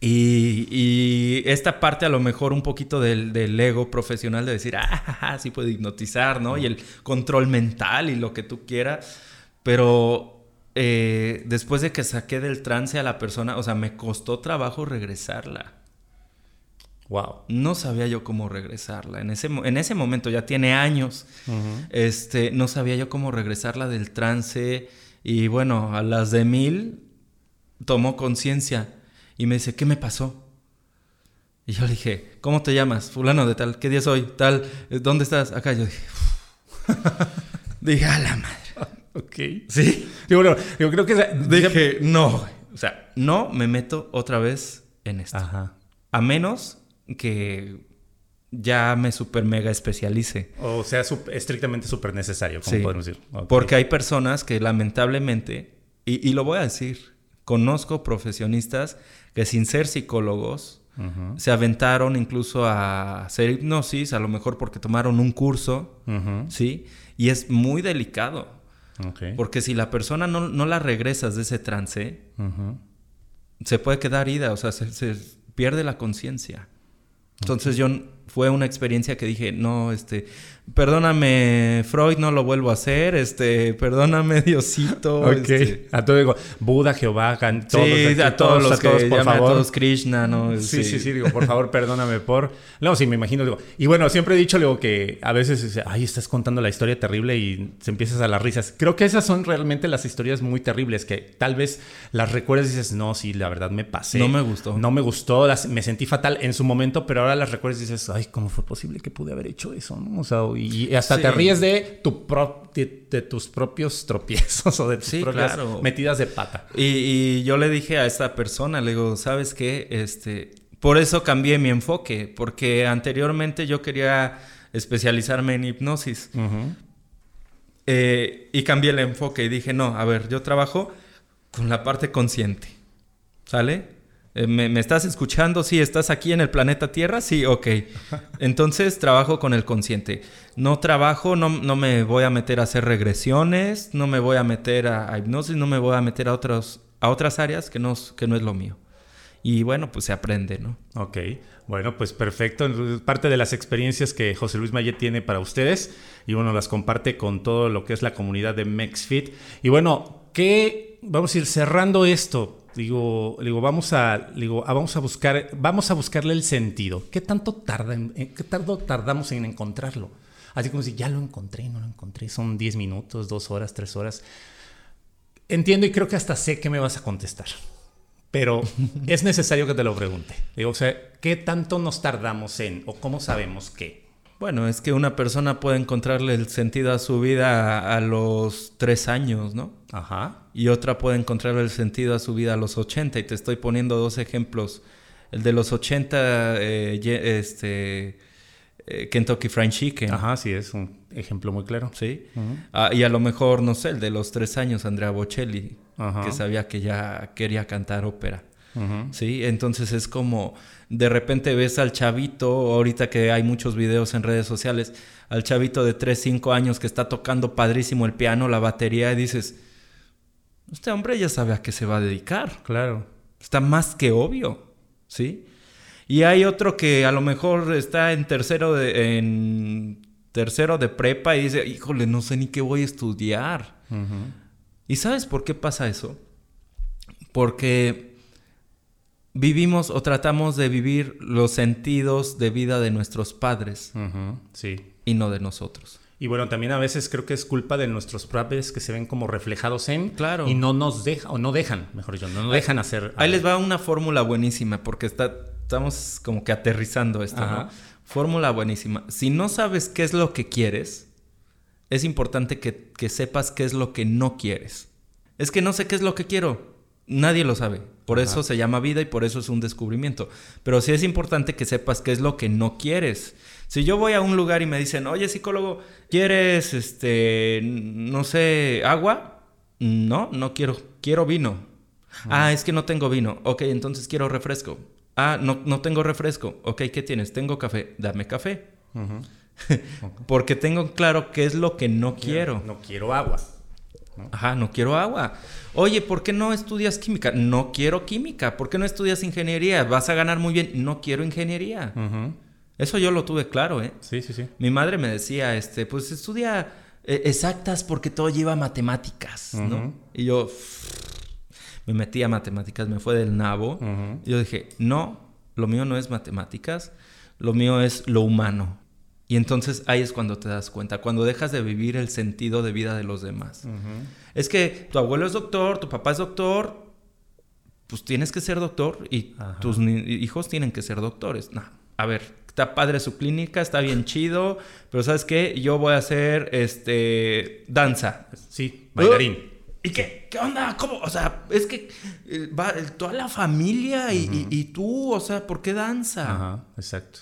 Y, y esta parte a lo mejor un poquito del, del ego profesional de decir, ah, sí puedo hipnotizar, ¿no? Y el control mental y lo que tú quieras. Pero eh, después de que saqué del trance a la persona, o sea, me costó trabajo regresarla. Wow. No sabía yo cómo regresarla. En ese, en ese momento, ya tiene años, este, no sabía yo cómo regresarla del trance. Y bueno, a las de mil tomó conciencia y me dice, ¿qué me pasó? Y yo le dije, ¿cómo te llamas? Fulano de tal, ¿qué día es hoy? Tal, "Eh, ¿dónde estás? Acá yo dije, dije, a la madre. Ok. Sí. Yo, bueno, yo creo que... Dije, no. O sea, no me meto otra vez en esto. Ajá. A menos que ya me super mega especialice. O sea, sup- estrictamente súper necesario, como Sí. podemos decir. Porque hay personas que lamentablemente, y, y lo voy a decir, conozco profesionistas que sin ser psicólogos se aventaron incluso a hacer hipnosis, a lo mejor porque tomaron un curso. ¿sí? Y es muy delicado. Porque si la persona no, no la regresas de ese trance, se puede quedar ida, o sea, se, se pierde la conciencia. Entonces yo fue una experiencia que dije, no, este, perdóname Freud, no lo vuelvo a hacer, este, perdóname Diosito. Ok. este. A todo digo, Buda, Jehová, todos, sí, aquí, a todos, los a todos, que por llaman a favor. todos Krishna, ¿no? Sí, sí, sí, digo, por favor, perdóname por. No, sí, me imagino, digo. Y bueno, siempre he dicho, digo, que a veces, dice, ay, estás contando la historia terrible y se empiezas a las risas. Creo que esas son realmente las historias muy terribles que tal vez las recuerdas y dices, no, sí, la verdad me pasé. No me gustó. No me gustó, las- me sentí fatal en su momento, pero ahora las recuerdas y dices, ay, ¿cómo fue posible que pude haber hecho eso? ¿no? O sea, y, y hasta Sí. te ríes de, tu pro- de, de tus propios tropiezos o de tus Sí, propias claro. metidas de pata. Y, y yo le dije a esta persona, le digo, ¿sabes qué? Este, por eso cambié mi enfoque, porque anteriormente yo quería especializarme en hipnosis. Eh, y cambié el enfoque y dije, no, a ver, yo trabajo con la parte consciente. ¿Sale? Eh, ¿me, estás escuchando? Sí, ¿estás aquí en el planeta Tierra? Sí, ok. Entonces trabajo con el consciente. No trabajo, no, no me voy a meter a hacer regresiones, no me voy a meter a, a hipnosis, no me voy a meter a, otros, a otras áreas que no, que no es lo mío. Y bueno, pues se aprende, ¿no? Ok, bueno, pues perfecto. Parte de las experiencias que José Luis Mayet tiene para ustedes y bueno, las comparte con todo lo que es la comunidad de MexFit. Y bueno, ¿qué? Vamos a ir cerrando esto. Digo, digo, vamos a, digo, vamos a buscar, vamos a buscarle el sentido. ¿Qué tanto tarda, en- qué tardo tardamos en encontrarlo? Así como si ya lo encontré, no lo encontré. Son 10 minutos, 2 horas, 3 horas. Entiendo y creo que hasta sé que me vas a contestar. Pero es necesario que te lo pregunte. Digo, o sea, ¿qué tanto nos tardamos en o cómo sabemos qué? Bueno, es que una persona puede encontrarle el sentido a su vida a, a los tres años, ¿no? Ajá. y otra puede encontrar el sentido a su vida a los 80. Y te estoy poniendo dos ejemplos. El de los 80, eh, este, eh, Kentucky Fried Chicken. Ajá, sí, es un ejemplo muy claro. ¿Sí? Ah, y a lo mejor, no sé, el de los tres años, Andrea Bocelli, Ajá. que sabía que ya quería cantar ópera. ¿Sí? Entonces es como, de repente ves al chavito, ahorita que hay muchos videos en redes sociales, al chavito de 3, 5 años que está tocando padrísimo el piano, la batería, y dices, este hombre ya sabe a qué se va a dedicar. Claro. Está más que obvio, ¿sí? Y hay otro que a lo mejor está en tercero de, en tercero de prepa y dice, híjole, no sé ni qué voy a estudiar. ¿Y sabes por qué pasa eso? Porque vivimos o tratamos de vivir los sentidos de vida de nuestros padres Sí. y no de nosotros. Y bueno, también a veces creo que es culpa de nuestros padres que se ven como reflejados en. Claro. Y no nos dejan, o no dejan, mejor dicho, no nos dejan hacer. Ahí les va una fórmula buenísima porque está, estamos como que aterrizando esto, Ajá. ¿no? Fórmula buenísima. Si no sabes qué es lo que quieres, es importante que, que sepas qué es lo que no quieres. Es que no sé qué es lo que quiero. Nadie lo sabe. Por eso se llama vida y por eso es un descubrimiento. Pero sí es importante que sepas qué es lo que no quieres. Si yo voy a un lugar y me dicen, oye psicólogo, ¿quieres, este, no sé, agua? No, no quiero, quiero vino. Ah, es que no tengo vino. Ok, entonces quiero refresco. Ah, no, no tengo refresco. Ok, ¿qué tienes? Tengo café. Dame café. Porque tengo claro qué es lo que no quiero. No quiero agua. Ajá, no quiero agua. Oye, ¿por qué no estudias química? No quiero química. ¿Por qué no estudias ingeniería? Vas a ganar muy bien. No quiero ingeniería. Eso yo lo tuve claro, ¿eh? Sí, sí, sí. Mi madre me decía, este, pues estudia eh, exactas porque todo lleva matemáticas, ¿no? Y yo me metí a matemáticas, me fue del nabo. Y yo dije, no, lo mío no es matemáticas, lo mío es lo humano. Y entonces ahí es cuando te das cuenta, cuando dejas de vivir el sentido de vida de los demás. Es que tu abuelo es doctor, tu papá es doctor, pues tienes que ser doctor y Ajá. tus hijos tienen que ser doctores. No, a ver, está padre su clínica, está bien chido, pero ¿sabes qué? Yo voy a hacer este danza. Sí, bailarín. Uh, ¿Y qué? ¿Qué onda? ¿Cómo? O sea, es que eh, va toda la familia y, y- y tú, o sea, ¿por qué danza? Ajá, exacto.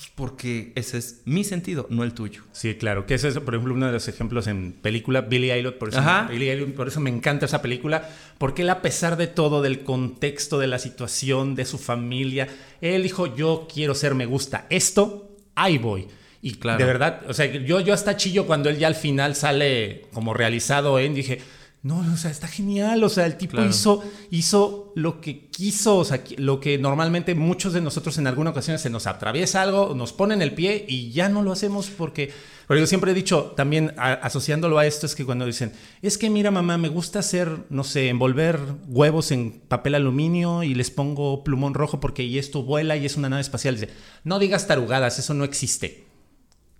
Pues porque ese es mi sentido, no el tuyo. Sí, claro. Que es eso, por ejemplo, uno de los ejemplos en película, Billy Elliot, por eso. Billy Elliot, por eso me encanta esa película, porque él a pesar de todo, del contexto, de la situación, de su familia, él dijo, yo quiero ser, me gusta esto, ahí voy. Y Claro. de verdad, o sea, yo, yo hasta chillo cuando él ya al final sale como realizado en, dije, no, o sea, está genial, o sea, el tipo Claro. hizo, hizo lo que quiso, o sea, lo que normalmente muchos de nosotros en alguna ocasión se nos atraviesa algo, nos ponen el pie y ya no lo hacemos porque, pero yo siempre he dicho, también a- asociándolo a esto, es que cuando dicen, es que mira mamá, me gusta hacer, no sé, envolver huevos en papel aluminio y les pongo plumón rojo porque y esto vuela y es una nave espacial, dice, no digas tarugadas, eso no existe.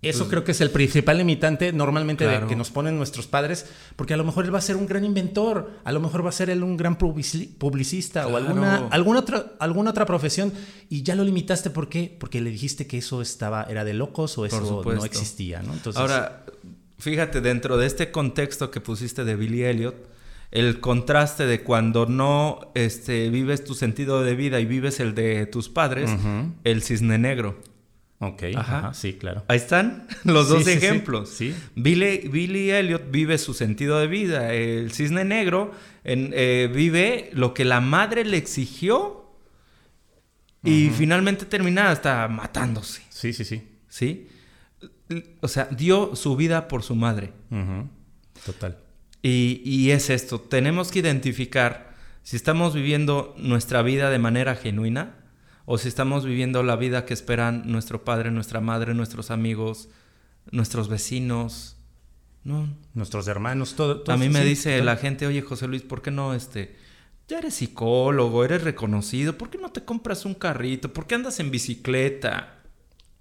Eso creo que es el principal limitante normalmente Claro. de que nos ponen nuestros padres, porque a lo mejor él va a ser un gran inventor, a lo mejor va a ser él un gran publici- publicista o alguna, alguna, otra, alguna otra profesión y ya lo limitaste, ¿por qué? Porque le dijiste que eso estaba, era de locos o eso no existía, ¿no? Entonces, Ahora, fíjate, dentro de este contexto que pusiste de Billy Elliot, el contraste de cuando no este, vives tu sentido de vida y vives el de tus padres, el cisne negro. Ok, Ajá. ajá, sí, claro. Ahí están los Sí, dos sí, ejemplos. Sí. Billy, Billy Elliot vive su sentido de vida. El cisne negro en- eh, vive lo que la madre le exigió y finalmente termina hasta matándose. Sí, sí, sí. ¿Sí? O sea, dio su vida por su madre. Total. Y, y es esto, tenemos que identificar si estamos viviendo nuestra vida de manera genuina o si estamos viviendo la vida que esperan nuestro padre, nuestra madre, nuestros amigos, nuestros vecinos. No. Nuestros hermanos, todo. todo A mí me sí, dice todo. la gente, oye José Luis, ¿por qué no este? Ya eres psicólogo, eres reconocido, ¿por qué no te compras un carrito? ¿Por qué andas en bicicleta?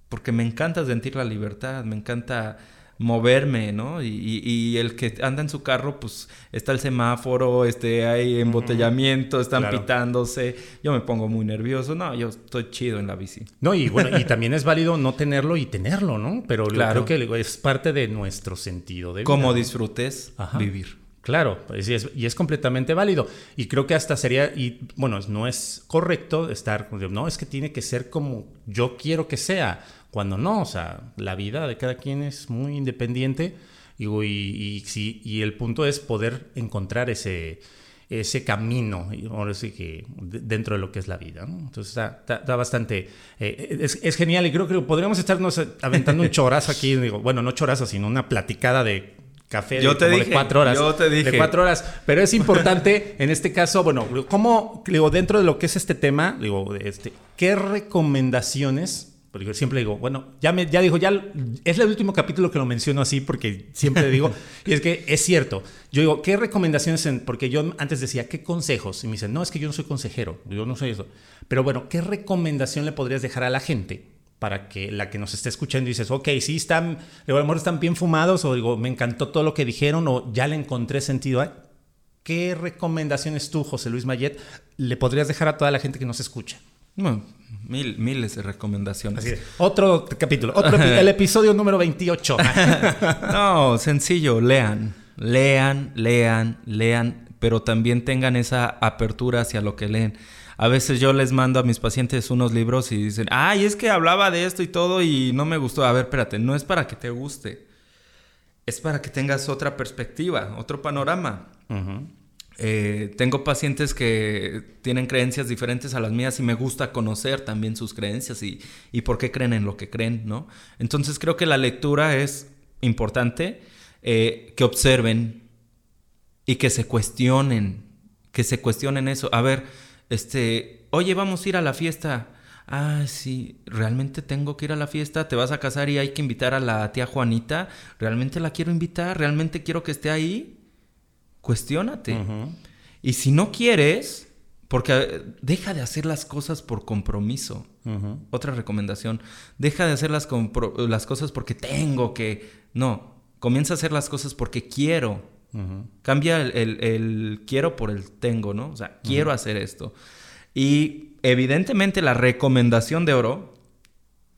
Porque me encanta sentir la libertad, me encanta moverme, ¿no? Y, y- y el que anda en su carro, pues está el semáforo, este, hay embotellamiento, están Claro. pitándose. Yo me pongo muy nervioso. No, yo estoy chido en la bici. No, y bueno, y también es válido no tenerlo y tenerlo, ¿no? Pero Claro. creo que es parte de nuestro sentido de vida. Como disfrutes Ajá. vivir. Claro, pues, y, es, y es completamente válido. Y creo que hasta sería, y bueno, no es correcto estar, no, es que tiene que ser como yo quiero que sea, cuando no, o sea, la vida de cada quien es muy independiente y, y, y, y el punto es poder encontrar ese, ese camino, ahora sí que dentro de lo que es la vida. Entonces está, bastante, eh, es, genial y creo que podríamos estarnos aventando un chorazo aquí, digo, bueno, no chorazo, sino una platicada de café yo de, te dije, cuatro horas. Yo te dije. De cuatro horas. Pero es importante, en este caso, bueno, ¿cómo, digo, dentro de lo que es este tema, digo, este, ¿qué recomendaciones porque siempre digo, bueno, ya me ya dijo, ya es el último capítulo que lo menciono así porque siempre digo, y es que es cierto. Yo digo, ¿qué recomendaciones? En, porque yo antes decía, ¿qué consejos? Y me dicen, no, es que yo no soy consejero, yo no soy eso. Pero bueno, ¿qué recomendación le podrías dejar a la gente para que la que nos esté escuchando y dices, ok, sí están, digo, a lo mejor están bien fumados, o digo, me encantó todo lo que dijeron, o ya le encontré sentido a. ¿Qué recomendaciones tú, José Luis Mayet, le podrías dejar a toda la gente que nos escucha? Mil, miles de recomendaciones. otro capítulo, otro el episodio número 28. no, sencillo, lean, lean, lean, lean, pero también tengan esa apertura hacia lo que leen. A veces yo les mando a mis pacientes unos libros y dicen, ay, es que hablaba de esto y todo y no me gustó. A ver, espérate, no es para que te guste, es para que tengas otra perspectiva, otro panorama. Eh, tengo pacientes que tienen creencias diferentes a las mías y me gusta conocer también sus creencias y, por qué creen en lo que creen, ¿no? Entonces creo que la lectura es importante, eh, que observen y que se cuestionen, que se cuestionen eso. A ver, este, oye, vamos a ir a la fiesta. Ah, sí, realmente tengo que ir a la fiesta, te vas a casar y hay que invitar a la tía Juanita. ¿Realmente la quiero invitar? ¿Realmente quiero que esté ahí? Cuestiónate. Y si no quieres, porque eh, deja de hacer las cosas por compromiso. Otra recomendación, deja de hacer las, las, cosas porque tengo que... No, comienza a hacer las cosas porque quiero. Cambia el, quiero por el tengo, ¿no? O sea, quiero hacer esto. Y evidentemente la recomendación de oro,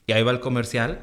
y ahí va el comercial,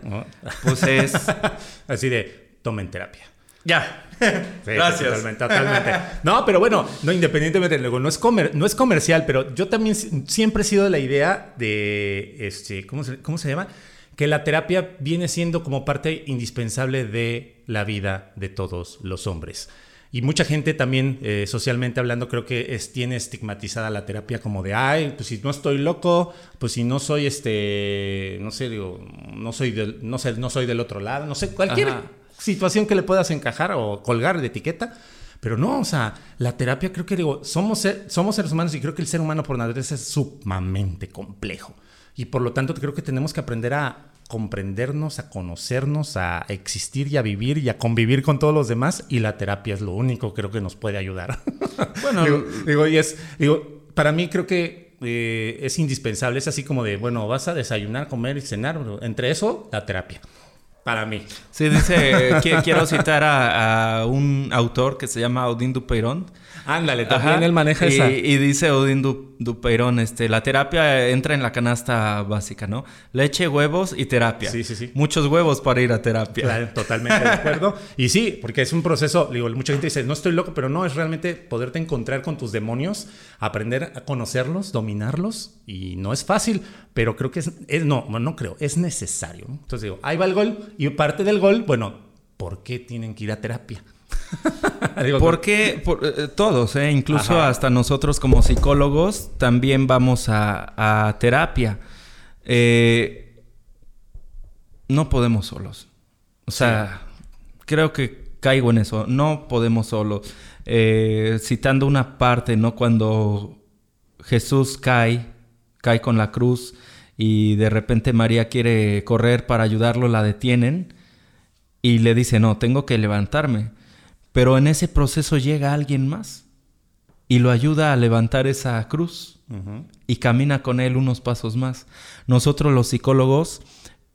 pues es... Así de, tomen terapia. Ya. Gracias. Totalmente, totalmente. No, pero bueno, no, independientemente, luego, no es, comer, no es comercial, pero yo también siempre he sido de la idea de, este, ¿cómo se, ¿cómo se llama? Que la terapia viene siendo como parte indispensable de la vida de todos los hombres. Y mucha gente también, eh, socialmente hablando, creo que es, tiene estigmatizada la terapia como de, ay, pues si no estoy loco, pues si no soy este, no sé, digo, no soy del, no sé, no soy del otro lado, no sé, cualquier situación que le puedas encajar o colgar de etiqueta. Pero no, o sea, la terapia creo que digo, somos, somos seres humanos y creo que el ser humano por naturaleza es sumamente complejo. Y por lo tanto creo que tenemos que aprender a comprendernos, a conocernos, a existir y a vivir y a convivir con todos los demás. Y la terapia es lo único creo que nos puede ayudar. Bueno, digo, y es, digo, para mí creo que eh, es indispensable. Es así como de, bueno, vas a desayunar, comer y cenar. Entre eso, la terapia. Para mí. Sí, dice, quiero citar a, un autor que se llama Odín Dupeirón. Ándale, también él maneja y, esa. Y dice Odín Dupeirón, este, la terapia entra en la canasta básica, ¿no? Leche, huevos y terapia. Sí, sí, sí. Muchos huevos para ir a terapia. Claro, totalmente de acuerdo. Y sí, porque es un proceso, digo, mucha gente dice, no estoy loco, pero no, es realmente poderte encontrar con tus demonios, aprender a conocerlos, dominarlos, y no es fácil, pero creo que es, es no, no creo, es necesario. Entonces digo, ahí va el gol, y parte del gol, bueno, ¿por qué tienen que ir a terapia? Porque por, eh, todos, eh, incluso hasta nosotros como psicólogos, también vamos a, terapia. Eh, no podemos solos. O sea, creo que caigo en eso. No podemos solos. citando una parte, ¿no? Cuando Jesús cae, cae con la cruz y de repente María quiere correr para ayudarlo, la detienen y le dice, no, tengo que levantarme. Pero en ese proceso llega alguien más y lo ayuda a levantar esa cruz y camina con él unos pasos más. Nosotros los psicólogos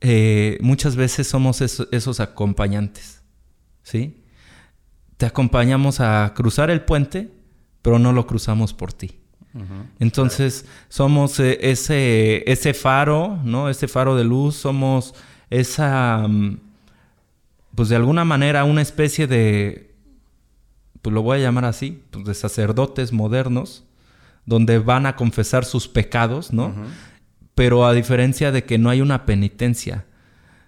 eh, muchas veces somos esos, acompañantes, ¿sí? Te acompañamos a cruzar el puente, pero no lo cruzamos por ti. Entonces somos eh, ese, ese faro, ¿no? Ese faro de luz, somos esa, mm, pues de alguna manera una especie de pues lo voy a llamar así, pues de sacerdotes modernos, donde van a confesar sus pecados, ¿no? Pero a diferencia de que no hay una penitencia,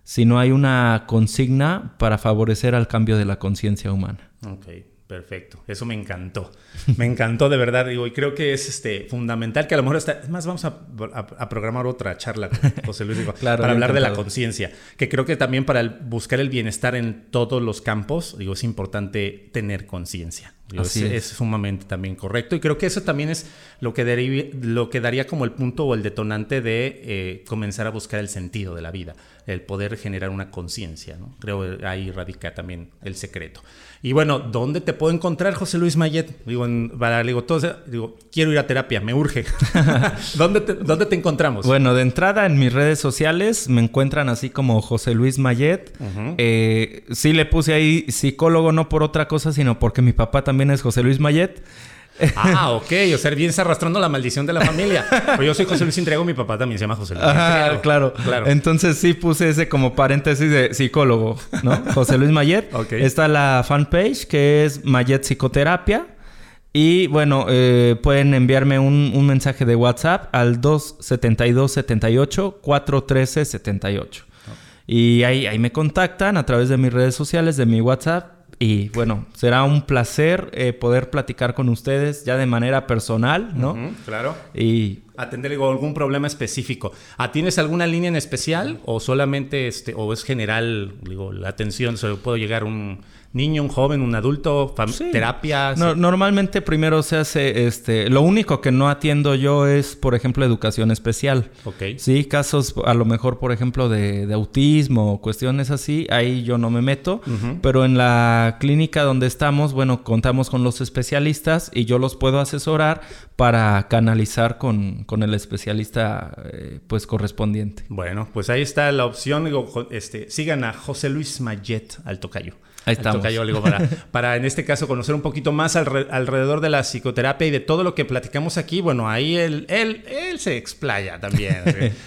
sino hay una consigna para favorecer al cambio de la conciencia humana. Ok, Perfecto, eso me encantó. Me encantó de verdad, digo, y creo que es este fundamental que a lo mejor está, es más, vamos a, a, programar otra charla con José Luis digo, claro, para hablar de la conciencia, que creo que también para buscar el bienestar en todos los campos, digo, es importante tener conciencia. Es, es. sumamente también correcto y creo que eso también es lo que, lo que daría como el punto o el detonante de eh, comenzar a buscar el sentido de la vida, el poder generar una conciencia. ¿no? Creo que ahí radica también el secreto. Y bueno, ¿dónde te puedo encontrar, José Luis Mayet? Digo, en, digo, todo, digo, quiero ir a terapia, me urge. ¿Dónde, te, ¿Dónde te encontramos? Bueno, de entrada en mis redes sociales me encuentran así como José Luis Mayet. Eh, sí le puse ahí psicólogo no por otra cosa, sino porque mi papá también es José Luis Mayet. Ah, ok. O sea, bien arrastrando la maldición de la familia. Pues yo soy José Luis Intriago, mi papá también se llama José Luis Ajá, claro. claro. Entonces sí puse ese como paréntesis de psicólogo, ¿no? José Luis Mayet. Ok. Está la fanpage que es Mayet Psicoterapia. Y bueno, eh, pueden enviarme un, mensaje de WhatsApp al 27278 413 78. Y ahí, ahí me contactan a través de mis redes sociales, de mi WhatsApp y bueno, será un placer eh, poder platicar con ustedes ya de manera personal, ¿no? claro. Y atender algún problema específico. ¿Tienes alguna línea en especial o solamente este o es general, digo, la atención, se puedo llegar un niño, un joven, un adulto, terapia. normalmente primero se hace, este, lo único que no atiendo yo es, por ejemplo, educación especial. Ok. Sí, casos a lo mejor, por ejemplo, de, autismo o cuestiones así, ahí yo no me meto, pero en la clínica donde estamos, bueno, contamos con los especialistas y yo los puedo asesorar para canalizar con, con el especialista eh, pues correspondiente. Bueno, pues ahí está la opción, digo, este, sigan a José Luis Mayet al tocayo. Ahí estamos. para, en este caso conocer un poquito más alrededor de la psicoterapia y de todo lo que platicamos aquí. Bueno, ahí él, él, él se explaya también.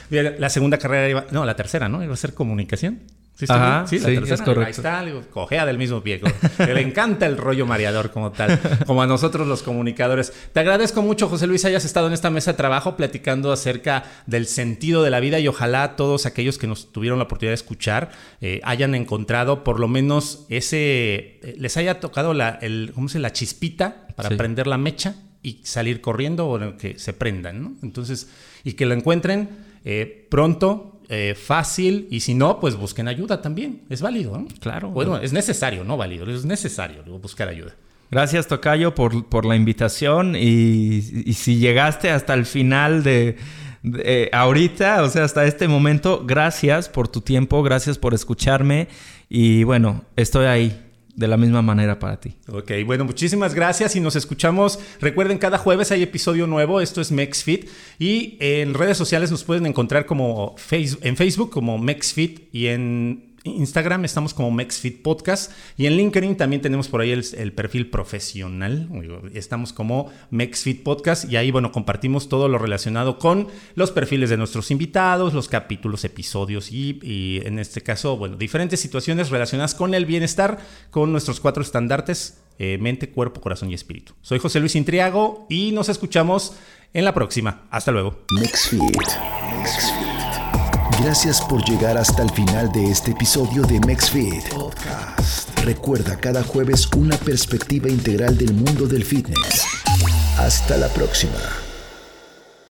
la segunda carrera iba, no, la tercera, ¿no? Iba a ser comunicación. ¿Sí, Ajá, sí, sí es correcto. Ahí está, cojea del mismo pie. le encanta el rollo mareador como tal, como a nosotros los comunicadores. Te agradezco mucho, José Luis, hayas estado en esta mesa de trabajo platicando acerca del sentido de la vida y ojalá todos aquellos que nos tuvieron la oportunidad de escuchar eh, hayan encontrado por lo menos ese, eh, les haya tocado la, el, ¿cómo se la chispita para prender la mecha y salir corriendo o que se prendan, ¿no? Entonces, y que lo encuentren eh, pronto eh, fácil y si no, pues busquen ayuda también. Es válido, ¿no? Claro. Bueno, es necesario, no válido, es necesario buscar ayuda. Gracias, Tocayo, por, por la invitación y, si llegaste hasta el final de, ahorita, o sea, hasta este momento, gracias por tu tiempo, gracias por escucharme y bueno, estoy ahí de la misma manera para ti. Ok, bueno, muchísimas gracias y nos escuchamos. Recuerden, cada jueves hay episodio nuevo, esto es MexFit y en redes sociales nos pueden encontrar como en Facebook como MexFit y en Instagram estamos como MexFit Podcast y en LinkedIn también tenemos por ahí el, perfil profesional. Estamos como MexFit Podcast y ahí, bueno, compartimos todo lo relacionado con los perfiles de nuestros invitados, los capítulos, episodios y, en este caso, bueno, diferentes situaciones relacionadas con el bienestar, con nuestros cuatro estandartes, eh, mente, cuerpo, corazón y espíritu. Soy José Luis Intriago y nos escuchamos en la próxima. Hasta luego. MexFit. Gracias por llegar hasta el final de este episodio de MexFit Podcast. Recuerda cada jueves una perspectiva integral del mundo del fitness. Hasta la próxima.